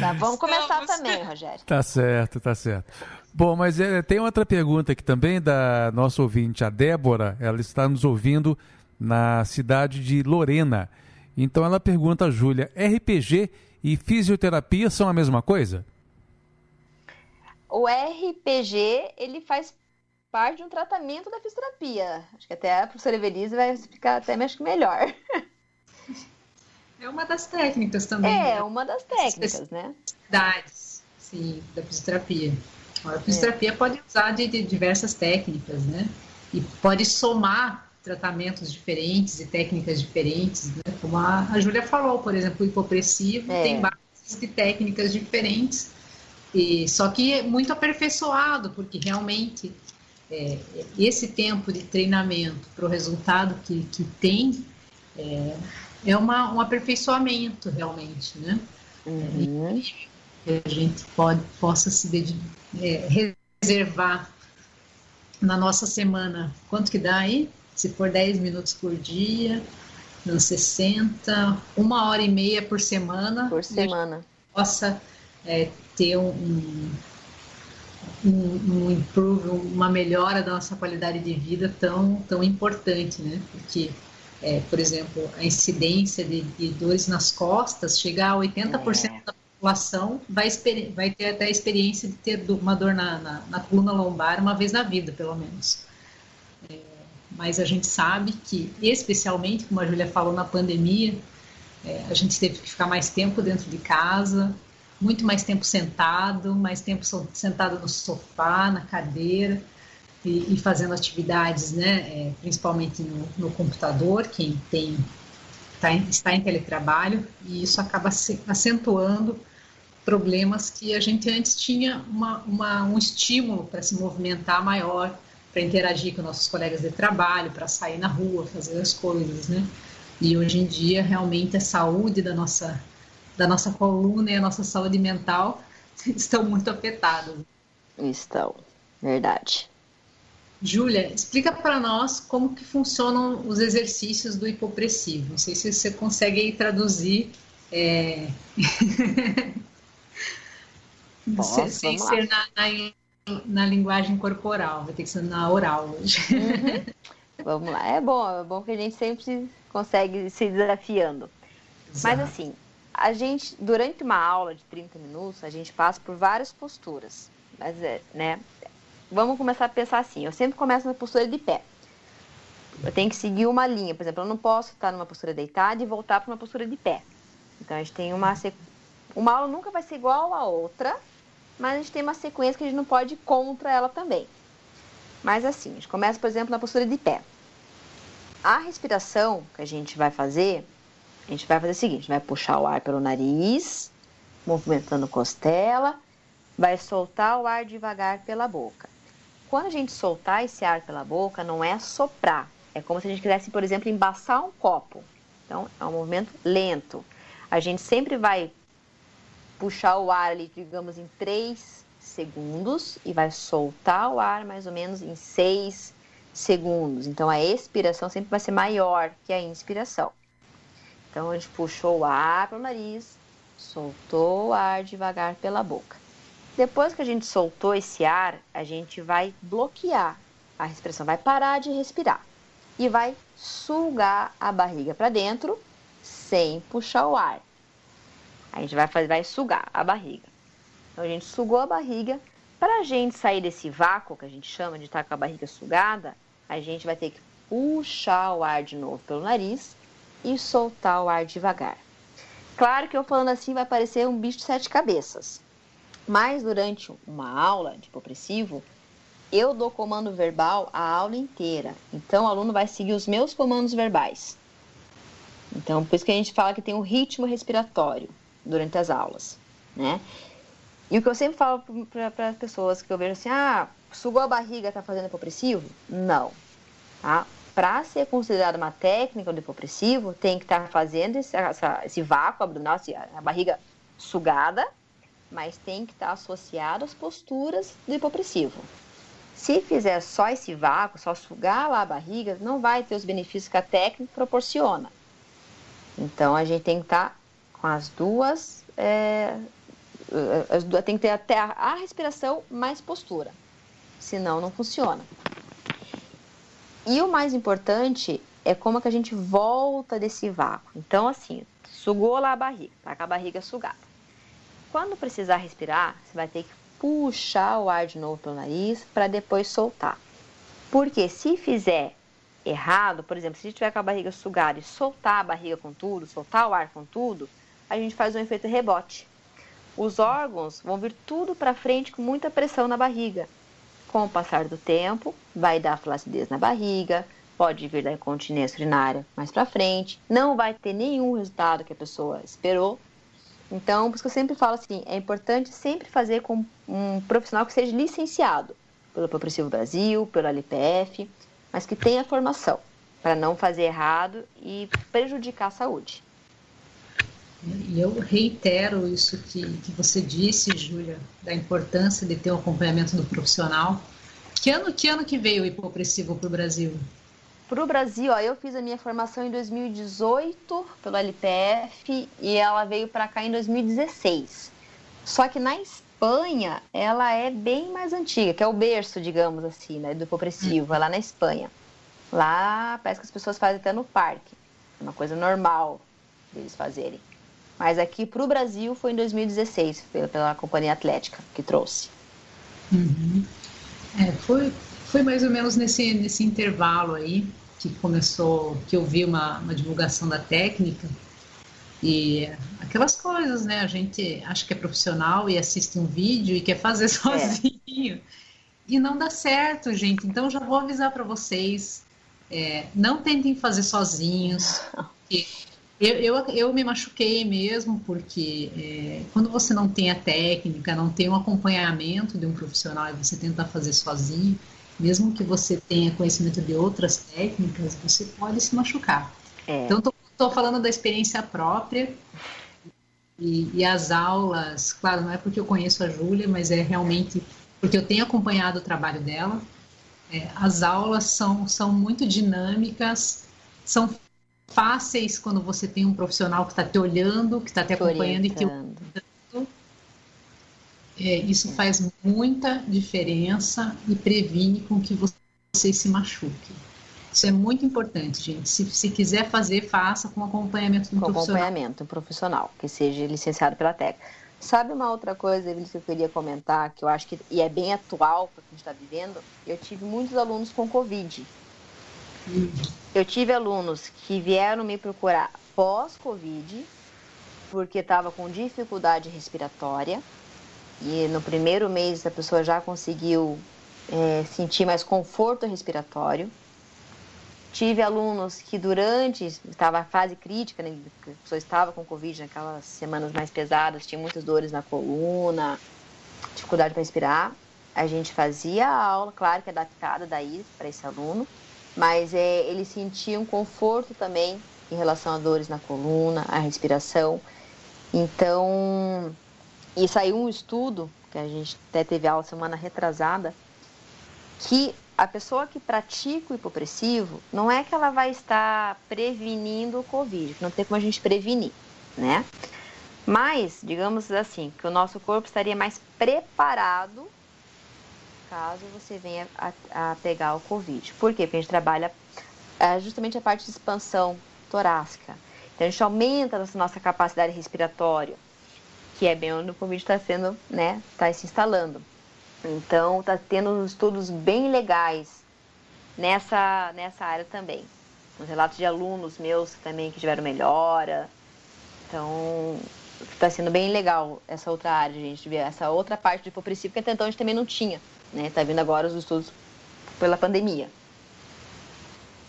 tá, vamos começar também, Rogério. Tá certo, tá certo. Bom, mas é, tem outra pergunta aqui também da nossa ouvinte, a Débora. Ela está nos ouvindo na cidade de Lorena. Então ela pergunta, Júlia, RPG e fisioterapia são a mesma coisa? o RPG ele faz parte de um tratamento da fisioterapia. Acho que até a professora Evelise vai explicar até acho que melhor. É uma das técnicas também. É, né? uma das técnicas, né? Sim, da fisioterapia. A fisioterapia é. pode usar de, de, diversas técnicas, né? E pode somar tratamentos diferentes e técnicas diferentes, né? Como a, a Júlia falou, por exemplo, o hipopressivo é. tem bases de técnicas diferentes E, só que é muito aperfeiçoado, porque realmente é, esse tempo de treinamento para o resultado que, que tem é, é uma, um aperfeiçoamento realmente, né? Uhum. Que a gente pode, possa se dedicar, é, reservar na nossa semana, quanto que dá aí? Se for 10 minutos por dia, nos 60, uma hora e meia por semana. Por semana. Possa é, ter um, um, um improve, uma melhora da nossa qualidade de vida tão, tão importante, né? Porque, é, por exemplo, a incidência de, de dores nas costas chega a 80% é. da população vai, vai ter até a experiência de ter uma dor na, na, na coluna lombar uma vez na vida, pelo menos. É, mas a gente sabe que, especialmente, como a Júlia falou, na pandemia, é, a gente teve que ficar mais tempo dentro de casa, muito mais tempo sentado, mais tempo sentado no sofá, na cadeira e, e fazendo atividades, né, é, principalmente no, no, computador, quem tem tá está em teletrabalho e isso acaba se, acentuando problemas que a gente antes tinha uma, uma, um estímulo para se movimentar maior, para interagir com nossos colegas de trabalho, para sair na rua, fazer as coisas, né? E hoje em dia realmente a saúde da nossa da nossa coluna e a nossa saúde mental estão muito afetadas. Estão, verdade. Júlia, explica para nós como que funcionam os exercícios do hipopressivo. Não sei se você consegue traduzir é... Posso, sem ser na, na, na, linguagem corporal, vai ter que ser na oral hoje. Uhum. Vamos lá, é bom, é bom que a gente sempre consegue se desafiando. Exato. Mas assim, a gente, durante uma aula de 30 minutos, a gente passa por várias posturas. Mas é, né? Vamos começar a pensar assim. Eu sempre começo na postura de pé. Eu tenho que seguir uma linha. Por exemplo, eu não posso estar numa postura deitada e voltar para uma postura de pé. Então a gente tem uma uma aula nunca vai ser igual a outra, mas a gente tem uma sequência que a gente não pode ir contra ela também. Mas assim, a gente começa, por exemplo, na postura de pé. A respiração que a gente vai fazer a gente vai fazer o seguinte: vai puxar o ar pelo nariz, movimentando costela, vai soltar o ar devagar pela boca. Quando a gente soltar esse ar pela boca, não é soprar, é como se a gente quisesse, por exemplo, embaçar um copo. Então, é um movimento lento. A gente sempre vai puxar o ar ali, digamos, em 3 segundos e vai soltar o ar mais ou menos em 6 segundos. Então, a expiração sempre vai ser maior que a inspiração. Então a gente puxou o ar para o nariz, soltou o ar devagar pela boca. Depois que a gente soltou esse ar, a gente vai bloquear a respiração, vai parar de respirar e vai sugar a barriga para dentro sem puxar o ar. A gente vai fazer, vai sugar a barriga. Então a gente sugou a barriga. Para a gente sair desse vácuo que a gente chama de estar com a barriga sugada, a gente vai ter que puxar o ar de novo pelo nariz e soltar o ar devagar. Claro que eu falando assim vai parecer um bicho de sete cabeças, mas durante uma aula de hipopressivo, eu dou comando verbal a aula inteira. Então o aluno vai seguir os meus comandos verbais. Então, por isso que a gente fala que tem um ritmo respiratório durante as aulas, né? E o que eu sempre falo para as pessoas que eu vejo assim, ah, sugou a barriga, tá fazendo hipopressivo? Não, tá? para ser considerada uma técnica do hipopressivo, tem que estar tá fazendo esse, essa, esse vácuo abdominal, a barriga sugada, mas tem que estar tá associado às posturas do hipopressivo. Se fizer só esse vácuo, só sugar lá a barriga, não vai ter os benefícios que a técnica proporciona. Então a gente tem que estar tá com as duas, é, as duas, tem que ter até a, a respiração mais postura, senão não funciona. E o mais importante é como que a gente volta desse vácuo. Então, assim, sugou lá a barriga, tá com a barriga sugada. Quando precisar respirar, você vai ter que puxar o ar de novo pelo nariz para depois soltar. Porque se fizer errado, por exemplo, se tiver com a barriga sugada e soltar a barriga com tudo, soltar o ar com tudo, a gente faz um efeito rebote. Os órgãos vão vir tudo para frente com muita pressão na barriga. Com o passar do tempo, vai dar flacidez na barriga, pode vir da incontinência urinária mais para frente, não vai ter nenhum resultado que a pessoa esperou Então, por isso que eu sempre falo assim, é importante sempre fazer com um profissional que seja licenciado pelo Progressivo Brasil, pelo LPF, mas que tenha formação para não fazer errado e prejudicar a saúde. E eu reitero isso que, que você disse, Júlia, da importância de ter o um acompanhamento do profissional. Que ano, que ano que veio o hipopressivo para o Brasil? Para o Brasil, ó, eu fiz a minha formação em 2018 pelo LPF e ela veio para cá em 2016. Só que na Espanha, ela é bem mais antiga, que é o berço, digamos assim, né, do hipopressivo, hum. é lá na Espanha. Lá parece que as pessoas fazem até no parque, é uma coisa normal deles fazerem. Mas aqui para o Brasil foi em 2016, pela, pela Companhia Atlética que trouxe. Uhum. É, foi, foi mais ou menos nesse, nesse intervalo aí que começou, que eu vi uma, uma divulgação da técnica e aquelas coisas, né? A gente acha que é profissional e assiste um vídeo e quer fazer sozinho. É. E não dá certo, gente. Então já vou avisar para vocês. É, não tentem fazer sozinhos. Eu, eu, eu me machuquei mesmo, porque é, quando você não tem a técnica, não tem um acompanhamento de um profissional e você tenta fazer sozinho, mesmo que você tenha conhecimento de outras técnicas, você pode se machucar. É. Então, estou falando da experiência própria e, e, as aulas, claro, não é porque eu conheço a Júlia, mas é realmente porque eu tenho acompanhado o trabalho dela. É, as aulas são, são muito dinâmicas, são fáceis quando você tem um profissional que está te olhando, que está te acompanhando e te orientando. É, isso faz muita diferença e previne com que você se machuque. Isso é muito importante, gente. Se, se quiser fazer, faça com acompanhamento do com profissional. acompanhamento profissional, que seja licenciado pela técnica. Sabe uma outra coisa, Evelyn, que eu queria comentar, que eu acho que e é bem atual para o que a gente está vivendo? Eu tive muitos alunos com Covid. Eu tive alunos que vieram me procurar pós-Covid, porque estava com dificuldade respiratória, e no primeiro mês a pessoa já conseguiu é, sentir mais conforto respiratório. Tive alunos que durante, estava a fase crítica, né, a pessoa estava com Covid naquelas semanas mais pesadas, tinha muitas dores na coluna, dificuldade para respirar. A gente fazia a aula, claro que adaptada daí para esse aluno, mas é, ele sentia um conforto também em relação a dores na coluna, a respiração. Então, e saiu um estudo, que a gente até teve aula semana retrasada, que a pessoa que pratica o hipopressivo, não é que ela vai estar prevenindo o Covid, não tem como a gente prevenir, né? Mas, digamos assim, que o nosso corpo estaria mais preparado caso você venha a, a pegar o Covid. Por quê? Porque a gente trabalha é, justamente a parte de expansão torácica. Então, a gente aumenta a nossa capacidade respiratória, que é bem onde o Covid está sendo, né, está se instalando. Então, está tendo estudos bem legais nessa, nessa área também. Os relatos de alunos meus também que tiveram melhora. Então, está sendo bem legal essa outra área, gente, essa outra parte do hipopressivo que até então a gente também não tinha. Né? Tá vindo agora os estudos pela pandemia.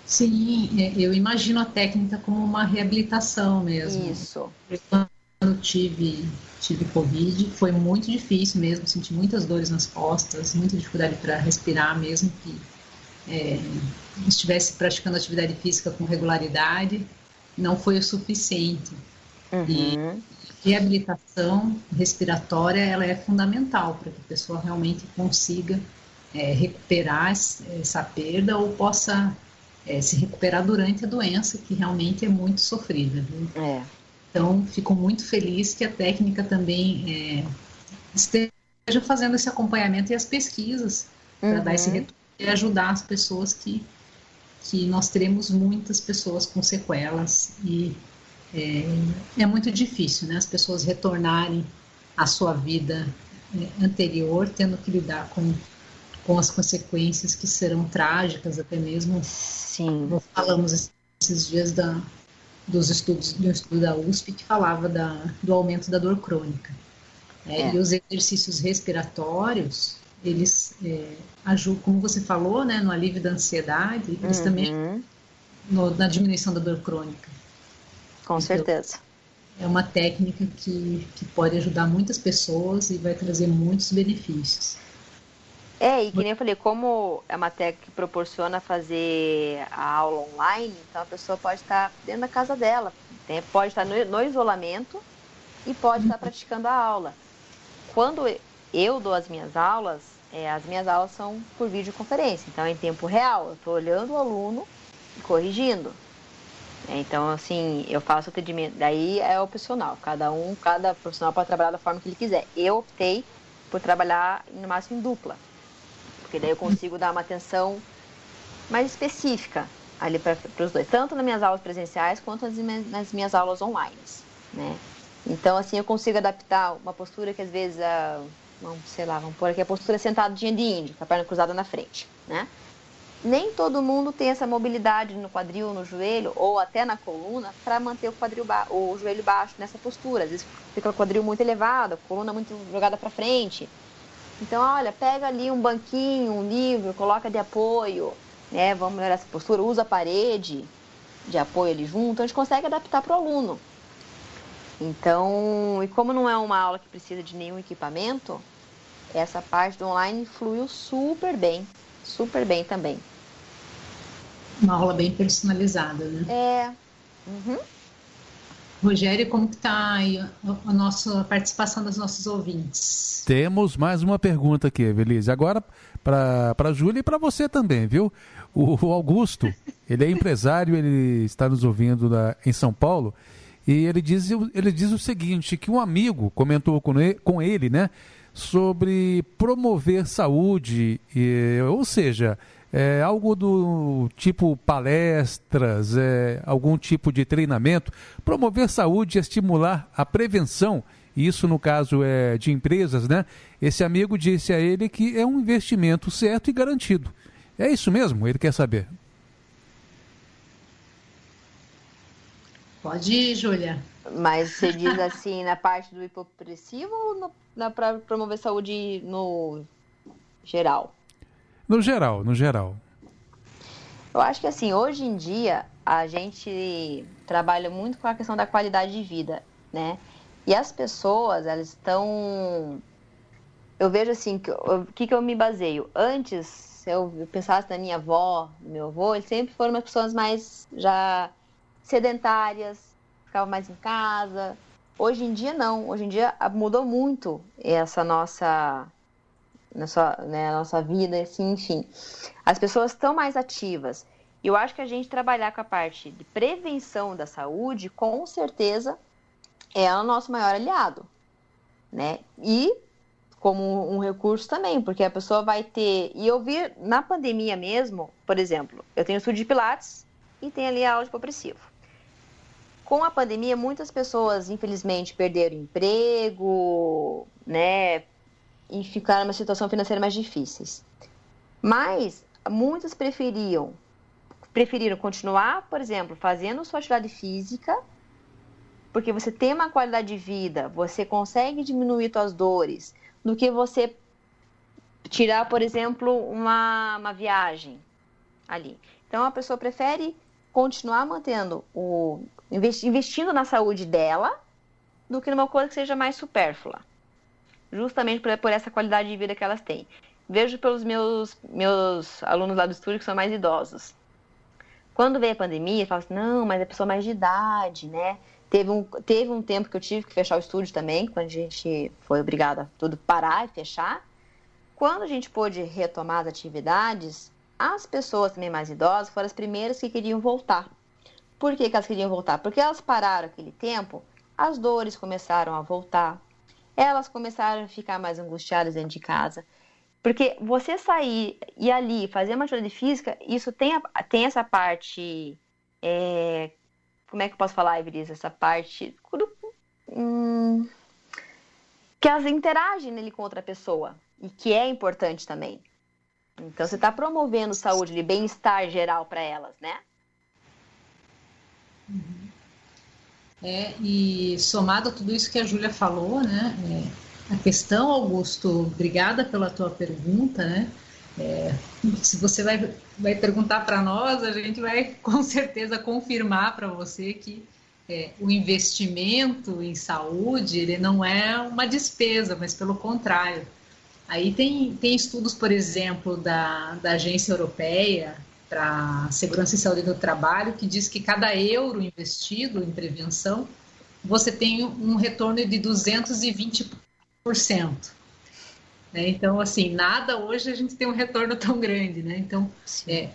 Sim, é, eu imagino a técnica como uma reabilitação mesmo. Isso. Quando tive, tive Covid, foi muito difícil mesmo, senti muitas dores nas costas, muita dificuldade para respirar mesmo que é, estivesse praticando atividade física com regularidade, não foi o suficiente. Uhum. E reabilitação respiratória ela é fundamental para que a pessoa realmente consiga é, recuperar essa perda ou possa é, se recuperar durante a doença, que realmente é muito sofrida. É. Então, fico muito feliz que a técnica também é, esteja fazendo esse acompanhamento e as pesquisas uhum. para dar esse retorno e ajudar as pessoas que, que nós teremos muitas pessoas com sequelas e é, é muito difícil, né? As pessoas retornarem à sua vida é, anterior, tendo que lidar com, com as consequências que serão trágicas, até mesmo. Sim. Nós falamos esses dias da, dos estudos, de um estudo da USP que falava da, do aumento da dor crônica. É, é. E os exercícios respiratórios, eles é, ajudam, como você falou, né, no alívio da ansiedade, eles uhum. também no, na diminuição da dor crônica. Com certeza. é uma técnica que, que pode ajudar muitas pessoas e vai trazer muitos benefícios. É, e que nem eu falei, como é uma técnica que proporciona fazer a aula online, então a pessoa pode estar dentro da casa dela, pode estar no, no isolamento e pode estar praticando a aula. Quando eu dou as minhas aulas, é, as minhas aulas são por videoconferência, então é em tempo real, eu estou olhando o aluno e corrigindo. Então, assim, eu faço atendimento, daí é opcional, cada um, cada profissional pode trabalhar da forma que ele quiser. Eu optei por trabalhar no máximo em dupla porque daí eu consigo dar uma atenção mais específica ali para os dois, tanto nas minhas aulas presenciais quanto nas minhas aulas online, né? Então, assim, eu consigo adaptar uma postura que às vezes, a, vamos, sei lá, vamos pôr aqui a postura sentadinha de índio, com a perna cruzada na frente, né? Nem todo mundo tem essa mobilidade no quadril, no joelho ou até na coluna para manter o quadril o joelho baixo nessa postura. Às vezes fica o quadril muito elevado, a coluna muito jogada para frente. Então, olha, pega ali um banquinho, um livro, coloca de apoio, né? Vamos melhorar essa postura, usa a parede de apoio ali junto, a gente consegue adaptar para o aluno. Então, e como não é uma aula que precisa de nenhum equipamento, essa parte do online fluiu super bem, super bem também. Uma aula bem personalizada, né? É. Uhum. Rogério, como que está a, a nossa participação dos nossos ouvintes? Temos mais uma pergunta aqui, Evelise. Agora para a Júlia e para você também, viu? O, o, Augusto, ele é empresário, ele está nos ouvindo na, em São Paulo e ele diz, ele diz o seguinte, que um amigo comentou com ele, com ele né, sobre promover saúde, e, ou seja, é, algo do tipo palestras, é, algum tipo de treinamento, promover saúde e estimular a prevenção, isso no caso é de empresas, né? Esse amigo disse a ele que é um investimento certo e garantido. É isso mesmo? Ele quer saber. Pode ir, Júlia. Mas você diz assim na parte do hipopressivo ou no, na para promover saúde no geral? No geral, no geral. Eu acho que assim, hoje em dia a gente trabalha muito com a questão da qualidade de vida, né? E as pessoas, elas estão. Eu vejo assim, o que, que eu me baseio? Antes, se eu pensasse na minha avó, no meu avô, eles sempre foram umas pessoas mais já sedentárias, ficavam mais em casa. Hoje em dia, não. Hoje em dia mudou muito essa nossa na sua, né, nossa vida, assim, enfim. As pessoas estão mais ativas. E eu acho que a gente trabalhar com a parte de prevenção da saúde, com certeza, é o nosso maior aliado, né? E como um recurso também, porque a pessoa vai ter. E eu vi na pandemia mesmo, por exemplo, eu tenho estúdio de Pilates e tenho ali a aula de progressivo. Com a pandemia, muitas pessoas, infelizmente, perderam emprego, né? E ficar numa situação financeira mais difíceis. Mas muitos preferiam preferiram continuar, por exemplo, fazendo sua atividade física, porque você tem uma qualidade de vida, você consegue diminuir suas dores, do que você tirar, por exemplo, uma, uma viagem ali. Então a pessoa prefere continuar mantendo o investindo na saúde dela do que numa coisa que seja mais supérflua justamente por, por essa qualidade de vida que elas têm. Vejo pelos meus, meus alunos lá do estúdio que são mais idosos. Quando veio a pandemia, fala assim, não, mas é pessoa mais de idade, né? Teve um, teve um tempo que eu tive que fechar o estúdio também, quando a gente foi obrigado a tudo parar e fechar. Quando a gente pôde retomar as atividades, as pessoas também mais idosas foram as primeiras que queriam voltar. Por que, que elas queriam voltar? Porque elas pararam aquele tempo, as dores começaram a voltar, elas começaram a ficar mais angustiadas dentro de casa. Porque você sair e ali fazer uma atividade física, isso tem, a, tem essa parte. É, como é que eu posso falar, Iveris? Essa parte. Hum, que elas interagem nele com outra pessoa. E que é importante também. Então você está promovendo saúde e bem-estar geral para elas, né? Uhum. É, e somado a tudo isso que a Júlia falou, né? É, a questão, Augusto, obrigada pela tua pergunta, né? É, se você vai, vai perguntar para nós, a gente vai com certeza confirmar para você que é, o investimento em saúde ele não é uma despesa, mas pelo contrário. Aí tem, tem estudos, por exemplo, da, da Agência Europeia para Segurança e Saúde do Trabalho, que diz que cada euro investido em prevenção, você tem um retorno de 220%. Né? Então, assim, nada hoje a gente tem um retorno tão grande, né? Então, é,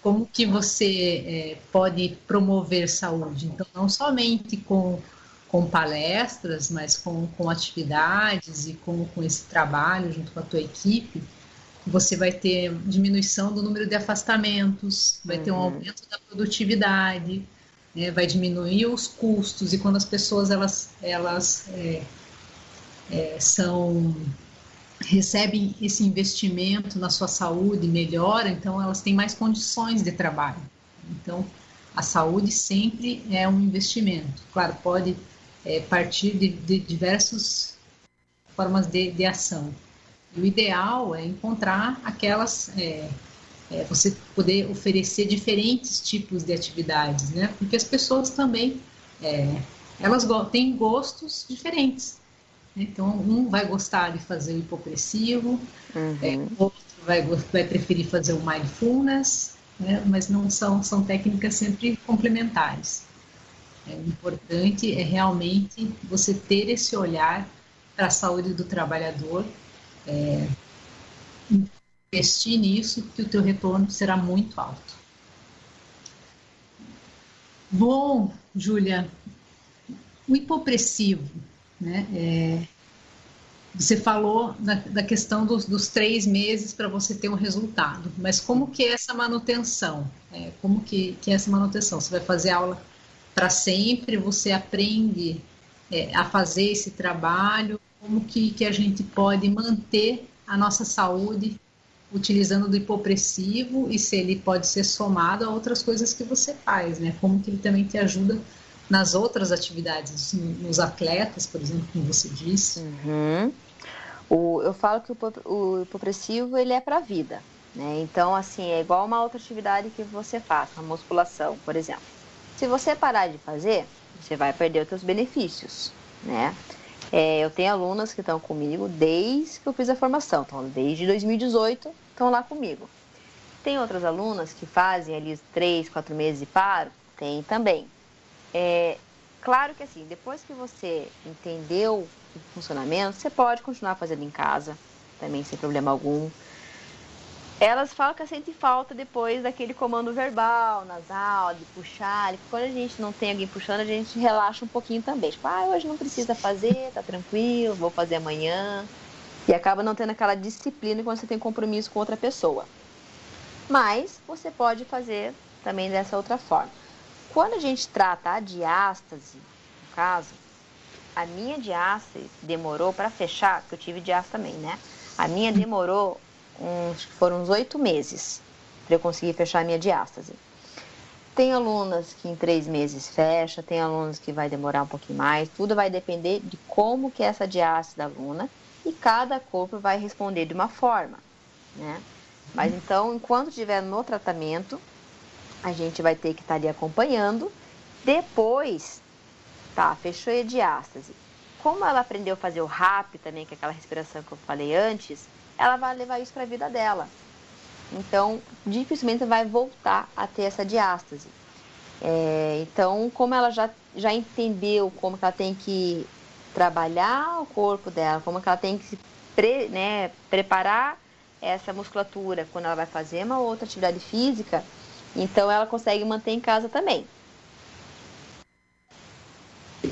como que você é, pode promover saúde? Então, não somente com, com palestras, mas com, com atividades e com, com esse trabalho junto com a tua equipe, você vai ter diminuição do número de afastamentos, vai uhum. ter um uhum. aumento da produtividade, né? vai diminuir os custos e quando as pessoas elas, elas é, é são recebem esse investimento na sua saúde, melhora, então elas têm mais condições de trabalho. Então, a saúde sempre é um investimento. Claro, pode é, partir de, de diversas formas de, de, ação. O ideal é encontrar aquelas. É, é, você poder oferecer diferentes tipos de atividades, né? Porque as pessoas também é, elas têm gostos diferentes. Então, um vai gostar de fazer o hipopressivo, uhum. é, outro vai, vai preferir fazer o mindfulness, né? mas não são, são técnicas sempre complementares. É, o importante é realmente você ter esse olhar para a saúde do trabalhador, é, investir nisso, que o teu retorno será muito alto. Bom, Júlia, o hipopressivo, né? É, você falou da, da questão dos, dos, três meses para você ter um resultado, mas como que é essa manutenção? É, como que, que é essa manutenção? Você vai fazer aula para sempre? Você aprende é, a fazer esse trabalho? Como que, que a gente pode manter a nossa saúde utilizando do hipopressivo e se ele pode ser somado a outras coisas que você faz, né? Como que ele também te ajuda nas outras atividades, nos atletas, por exemplo, como você disse. Uhum. O, eu falo que o, o hipopressivo ele é para a vida, né? Então, assim, é igual uma outra atividade que você faz, uma musculação, por exemplo. Se você parar de fazer, você vai perder os seus benefícios, né? É, eu tenho alunas que estão comigo desde que eu fiz a formação, então desde 2018 estão lá comigo. Tem outras alunas que fazem ali três, quatro meses e param? Tem também. É, claro que assim, depois que você entendeu o funcionamento, você pode continuar fazendo em casa, também sem problema algum. Elas falam que sentem falta depois daquele comando verbal, nasal, de puxar. Quando a gente não tem alguém puxando, a gente relaxa um pouquinho também. Tipo, ah, hoje não precisa fazer, tá tranquilo, vou fazer amanhã. E acaba não tendo aquela disciplina quando você tem compromisso com outra pessoa. Mas você pode fazer também dessa outra forma. Quando a gente trata a diástase, no caso, a minha diástase demorou para fechar, que eu tive diástase também, né? A minha demorou uns, foram uns oito meses para eu conseguir fechar a minha diástase. Tem alunas que em três meses fecha, tem alunos que vai demorar um pouquinho mais, tudo vai depender de como que é essa diástase da aluna e cada corpo vai responder de uma forma, né? Mas então, enquanto estiver no tratamento, a gente vai ter que estar tá ali acompanhando. Depois, tá, fechou a diástase. Como ela aprendeu a fazer o RAP também, que é aquela respiração que eu falei antes, ela vai levar isso para a vida dela. Então, dificilmente vai voltar a ter essa diástase. É, então, como ela já, já entendeu como ela tem que trabalhar o corpo dela, como ela tem que se pre, né, preparar essa musculatura quando ela vai fazer uma outra atividade física, então ela consegue manter em casa também.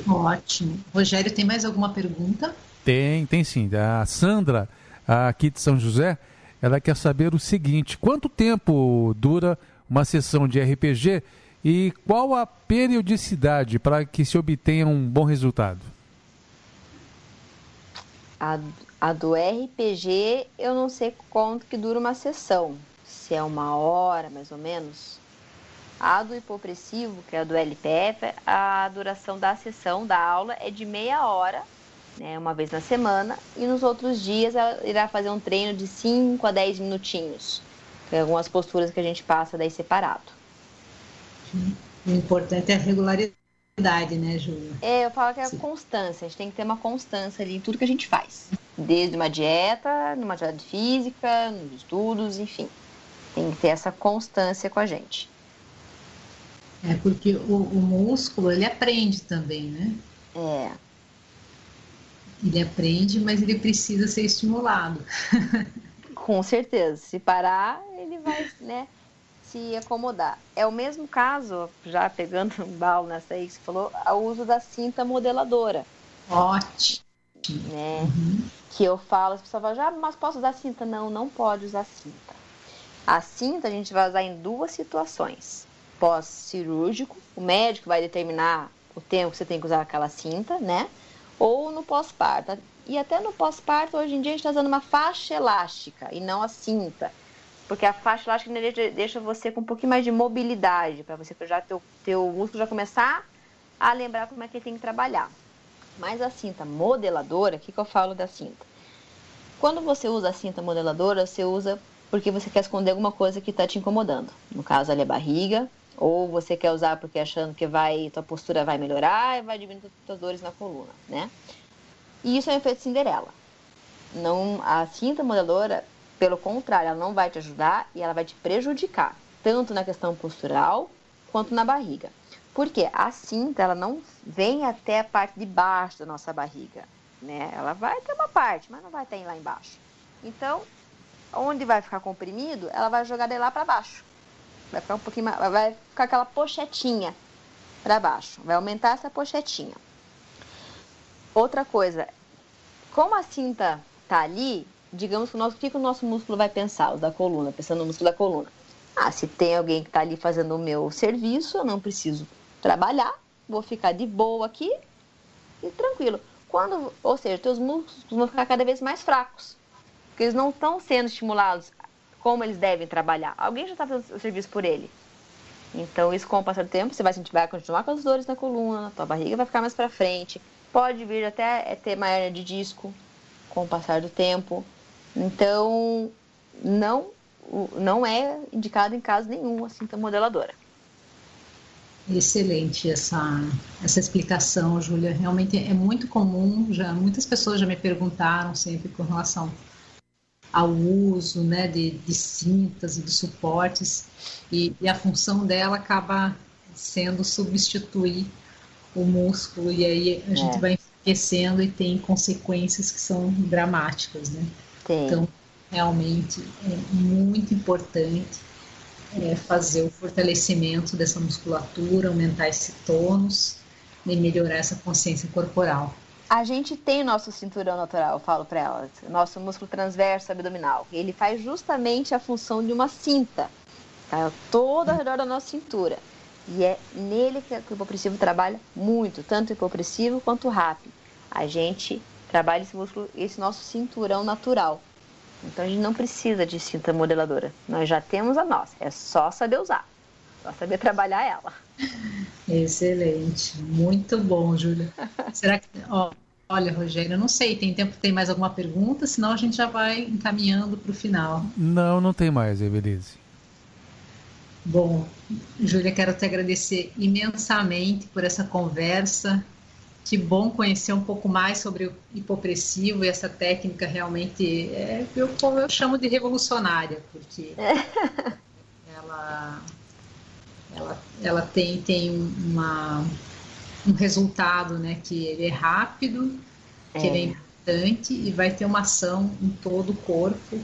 Ótimo. Rogério, tem mais alguma pergunta? Tem, tem sim. A Sandra, aqui de São José, ela quer saber o seguinte: quanto tempo dura uma sessão de RPG e qual a periodicidade para que se obtenha um bom resultado? A, a do RPG, eu não sei quanto que dura uma sessão se é uma hora mais ou menos. A do hipopressivo, que é a do LPF, a duração da sessão da aula é de meia hora, né, uma vez na semana, e nos outros dias ela irá fazer um treino de 5 a 10 minutinhos. Tem algumas posturas que a gente passa daí separado. O importante é a regularidade. regularidade, né, Júlia? É, eu falo que é a constância. A gente tem que ter uma constância ali em tudo que a gente faz. Desde uma dieta, numa atividade física, nos estudos, enfim. Tem que ter essa constância com a gente. É porque o, o músculo, ele aprende também, né? É. Ele aprende, mas ele precisa ser estimulado. Com certeza. Se parar, ele vai, né? se acomodar. É o mesmo caso, já pegando um balo nessa aí que você falou, o uso da cinta modeladora. Ótimo. Né? Uhum. Que eu falo, as pessoas falam, já, mas posso usar cinta? Não, não pode usar cinta. A cinta a gente vai usar em duas situações. Pós-cirúrgico, o médico vai determinar o tempo que você tem que usar aquela cinta, né? Ou no pós-parto. E até no pós-parto, hoje em dia, a gente está usando uma faixa elástica e não a cinta porque a faixa elástica deixa você com um pouquinho mais de mobilidade, para você já teu, teu músculo já começar a lembrar como é que ele tem que trabalhar. Mas a cinta modeladora, o que, que eu falo da cinta? Quando você usa a cinta modeladora, você usa porque você quer esconder alguma coisa que está te incomodando. No caso, ali a barriga, ou você quer usar porque achando que vai, tua postura vai melhorar e vai diminuir as dores na coluna, né? E isso é um efeito Cinderela. Não, a cinta modeladora pelo contrário, ela não vai te ajudar e ela vai te prejudicar, tanto na questão postural quanto na barriga. Porque a cinta, ela não vem até a parte de baixo da nossa barriga, né? Ela vai ter uma parte, mas não vai ter lá embaixo. Então, onde vai ficar comprimido, ela vai jogar de lá para baixo. Vai ficar um pouquinho mais, vai ficar aquela pochetinha para baixo. Vai aumentar essa pochetinha. Outra coisa, como a cinta tá ali, digamos que o nosso, o que, que o nosso músculo vai pensar, o da coluna, pensando no músculo da coluna. Ah, se tem alguém que está ali fazendo o meu serviço, eu não preciso trabalhar, vou ficar de boa aqui e tranquilo. Quando, ou seja, teus músculos vão ficar cada vez mais fracos, porque eles não estão sendo estimulados como eles devem trabalhar. Alguém já está fazendo o serviço por ele. Então, isso com o passar do tempo, você vai, vai continuar com as dores na coluna, tua barriga vai ficar mais para frente, pode vir até é, ter maior de disco com o passar do tempo. Então, não, não é indicado em caso nenhum a cinta modeladora. Excelente essa, essa explicação, Júlia. Realmente é muito comum, já muitas pessoas já me perguntaram sempre com relação ao uso né, de, de cintas e de suportes, e, e, a função dela acaba sendo substituir o músculo, e aí a é. gente vai enriquecendo e tem consequências que são dramáticas, né? Então, realmente é muito importante é, fazer o fortalecimento dessa musculatura, aumentar esse tônus e melhorar essa consciência corporal. A gente tem o nosso cinturão natural, falo para elas, nosso músculo transverso abdominal. Ele faz justamente a função de uma cinta, tá? todo ao redor da nossa cintura. E é nele que o hipopressivo trabalha muito, tanto o hipopressivo quanto o rápido. A gente trabalha esse músculo, esse nosso cinturão natural. Então a gente não precisa de cinta modeladora. Nós já temos a nossa. É só saber usar. Só saber trabalhar ela. Excelente. Muito bom, Júlia. Será que. Ó, olha, Rogério, eu não sei, tem tempo tem mais alguma pergunta? Senão a gente já vai encaminhando para o final. Não, não tem mais, Evelise. Bom, Júlia, quero te agradecer imensamente por essa conversa. Que bom conhecer um pouco mais sobre o hipopressivo e essa técnica realmente é eu, eu chamo de revolucionária, porque ela, ela, ela tem, tem uma, um resultado né, que ele é rápido, que é. ele é importante e vai ter uma ação em todo o corpo.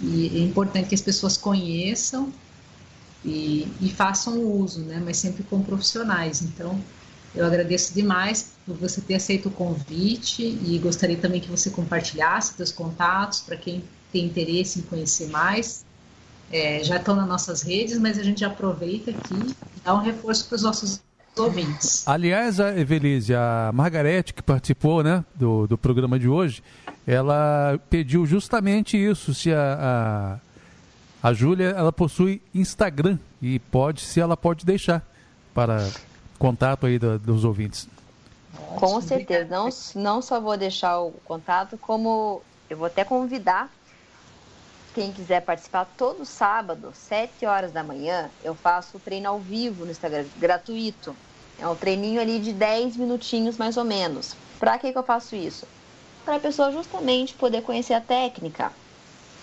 E é importante que as pessoas conheçam e, e façam uso, né, mas sempre com profissionais. Então, eu agradeço demais por você ter aceito o convite e gostaria também que você compartilhasse seus contatos para quem tem interesse em conhecer mais. É, já estão nas nossas redes, mas a gente aproveita aqui e dá um reforço para os nossos ouvintes. Aliás, a Evelise, a Margarete, que participou né, do, do programa de hoje, ela pediu justamente isso, se a, a, a Júlia ela possui Instagram e pode, se ela pode deixar para contato aí do, dos ouvintes. Com certeza, não, não só vou deixar o contato, como eu vou até convidar quem quiser participar todo sábado, 7 horas da manhã, eu faço o treino ao vivo no Instagram, gratuito. É um treininho ali de 10 minutinhos mais ou menos. Para que, que eu faço isso? Para a pessoa justamente poder conhecer a técnica,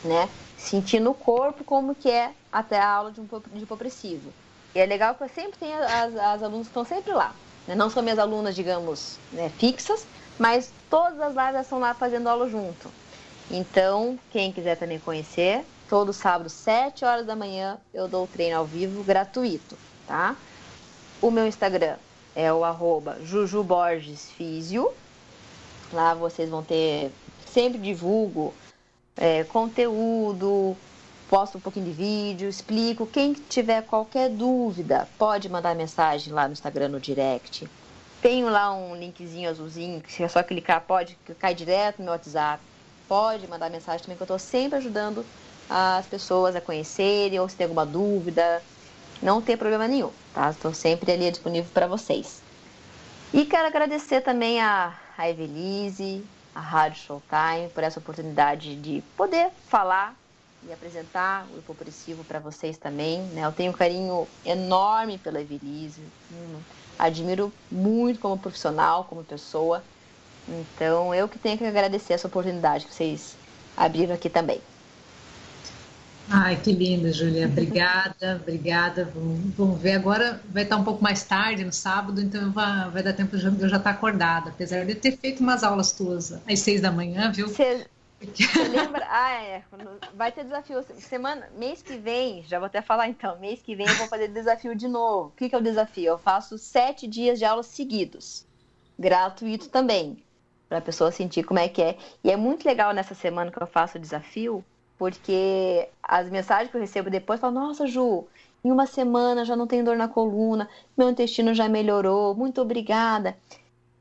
né? Sentir no corpo como que é até a aula de um de hipopressivo. E é legal que sempre tenho as, as alunas que estão sempre lá. Né? Não são minhas alunas, digamos, né, fixas, mas todas as lives estão lá fazendo aula junto. Então, quem quiser também conhecer, todo sábado, 7 horas da manhã, eu dou treino ao vivo gratuito, tá? O meu Instagram é o arroba jujuborgesfísio. Lá vocês vão ter, sempre divulgo é, conteúdo, posto um pouquinho de vídeo, explico. Quem tiver qualquer dúvida, pode mandar mensagem lá no Instagram, no direct. Tenho lá um linkzinho azulzinho, que se é só clicar, pode cair direto no meu WhatsApp. Pode mandar mensagem também, que eu estou sempre ajudando as pessoas a conhecerem, ou se tem alguma dúvida. Não tem problema nenhum, tá? Estou sempre ali disponível para vocês. E quero agradecer também a, a Evelise, a Rádio Showtime, por essa oportunidade de poder falar e apresentar o hipopressivo para vocês também. Né? Eu tenho um carinho enorme pela Evelise, admiro muito como profissional, como pessoa. Então, eu que tenho que agradecer essa oportunidade que vocês abriram aqui também. Ai, que lindo, Julia. Obrigada, obrigada. Vamos, vamos, ver agora. Vai estar um pouco mais tarde no sábado, então vai, vai dar tempo de eu já estar acordada. Apesar de ter feito umas aulas tuas às seis da manhã, viu? Você lembra? Ah, é. Vai ter desafio. Semana, mês que vem, já vou até falar então. Mês que vem eu vou fazer desafio de novo. O que, que é o desafio? Eu faço sete dias de aulas seguidos. Gratuito também. Para a pessoa sentir como é que é. E é muito legal nessa semana que eu faço o desafio porque as mensagens que eu recebo depois falam: Nossa, Ju, em uma semana já não tenho dor na coluna, meu intestino já melhorou, muito obrigada.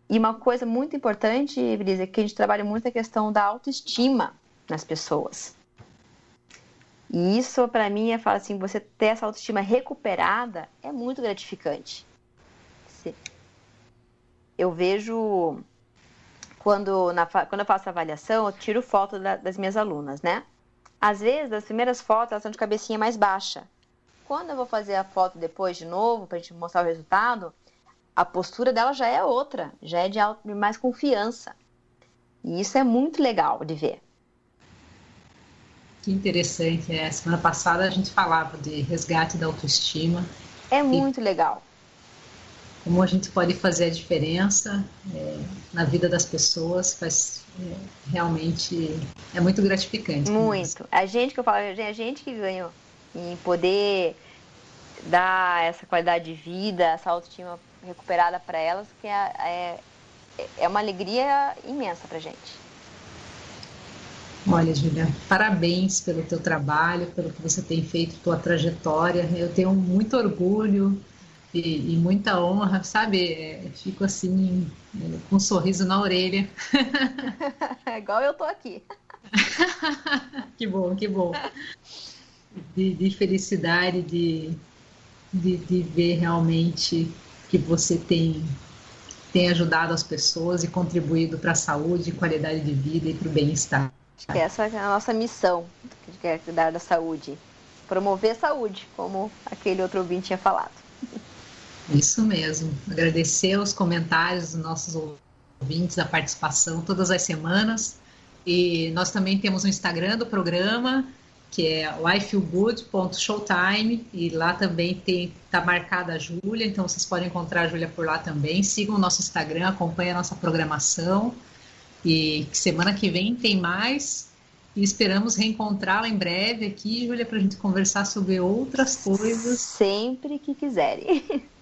E uma coisa muito importante, Brisa, é que a gente trabalha muito a questão da autoestima nas pessoas. E isso, para mim, é falar assim: você ter essa autoestima recuperada é muito gratificante. Eu vejo quando, na, quando eu faço a avaliação, eu tiro foto da, das minhas alunas, né? Às vezes, as primeiras fotos elas são de cabecinha mais baixa. Quando eu vou fazer a foto depois de novo, para a gente mostrar o resultado, a postura dela já é outra, já é de, de mais confiança. E isso é muito legal de ver. Que interessante. É, semana passada a gente falava de resgate da autoestima. É muito legal. Como a gente pode fazer a diferença é, na vida das pessoas, faz é, realmente é muito gratificante. Muito. A gente que eu falo, a gente que ganhou em poder dar essa qualidade de vida, essa autoestima recuperada para elas, que é, é, é uma alegria imensa para gente. Olha, Julia, parabéns pelo teu trabalho, pelo que você tem feito, tua trajetória. Eu tenho muito orgulho e, e muita honra, sabe? É, fico assim, é, com um sorriso na orelha. Igual eu tô aqui. que bom, que bom. De, de felicidade, de, de, de, ver realmente que você tem, tem ajudado as pessoas e contribuído para a saúde, qualidade de vida e para o bem-estar. Acho que essa é a nossa missão, que quer cuidar da saúde. Promover a saúde, como aquele outro ouvinte tinha falado. Isso mesmo. Agradecer os comentários dos nossos ouvintes, a participação todas as semanas. E nós também temos o um Instagram do programa, que é ifeelgood.showtime, e lá também tem tá marcada a Júlia, então vocês podem encontrar a Júlia por lá também. Sigam o nosso Instagram, acompanhem a nossa programação. E semana que vem tem mais. E esperamos reencontrá-la em breve aqui, Júlia, para a gente conversar sobre outras coisas. Sempre que quiserem.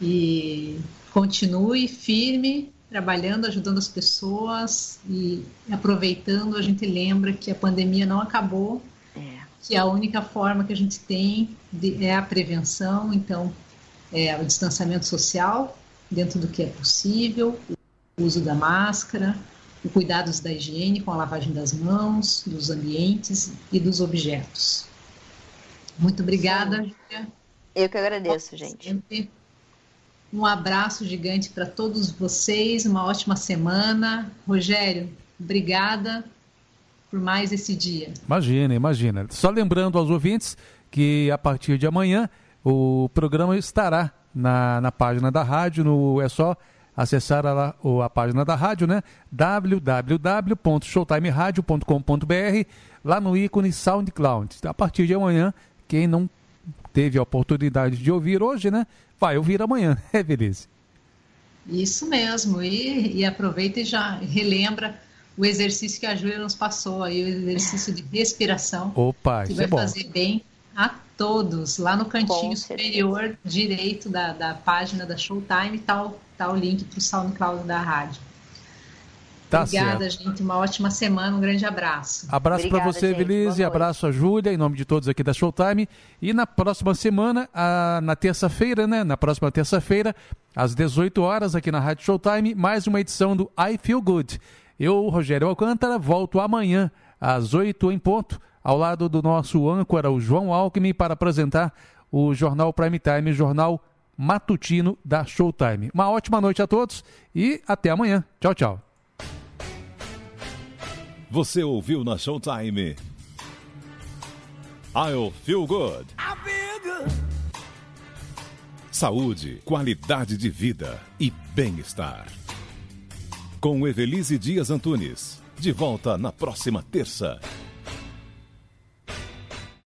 e continue firme, trabalhando, ajudando as pessoas e aproveitando, a gente lembra que a pandemia não acabou, é. que a única forma que a gente tem de, é a prevenção, então é o distanciamento social dentro do que é possível, o uso da máscara, o cuidados da higiene com a lavagem das mãos, dos ambientes e dos objetos. Muito obrigada, Júlia. Eu que agradeço, gente. Sempre. Um abraço gigante para todos vocês, uma ótima semana. Rogério, obrigada por mais esse dia. Imagina, imagina. Só lembrando aos ouvintes que a partir de amanhã o programa estará na, na página da rádio, no, é só acessar a, a página da rádio, né? www.showtimeradio.com.br, lá no ícone SoundCloud. A partir de amanhã, quem não teve a oportunidade de ouvir hoje, né? Vai ouvir amanhã, é beleza. Isso mesmo, e, e aproveita e já relembra o exercício que a Júlia nos passou aí, o exercício de respiração. Opa, que vai é fazer bem a todos. Lá no cantinho superior direito da, da página da Showtime está o, tá o link para o SoundCloud da rádio. Tá Obrigada, certo. gente. Uma ótima semana. Um grande abraço. Abraço para você, Evelise. Abraço a Júlia, em nome de todos aqui da Showtime. E na próxima semana, a, na terça-feira, né? Na próxima terça-feira, às 18 horas, aqui na Rádio Showtime, mais uma edição do I Feel Good. Eu, Rogério Alcântara, volto amanhã, às 8 em ponto, ao lado do nosso âncora, o João Alckmin, para apresentar o Jornal Prime Time, jornal matutino da Showtime. Uma ótima noite a todos e até amanhã. Tchau, tchau. Você ouviu na Showtime. I'll feel good. I feel good. Saúde, qualidade de vida e bem-estar. Com Evelise Dias Antunes. De volta na próxima terça.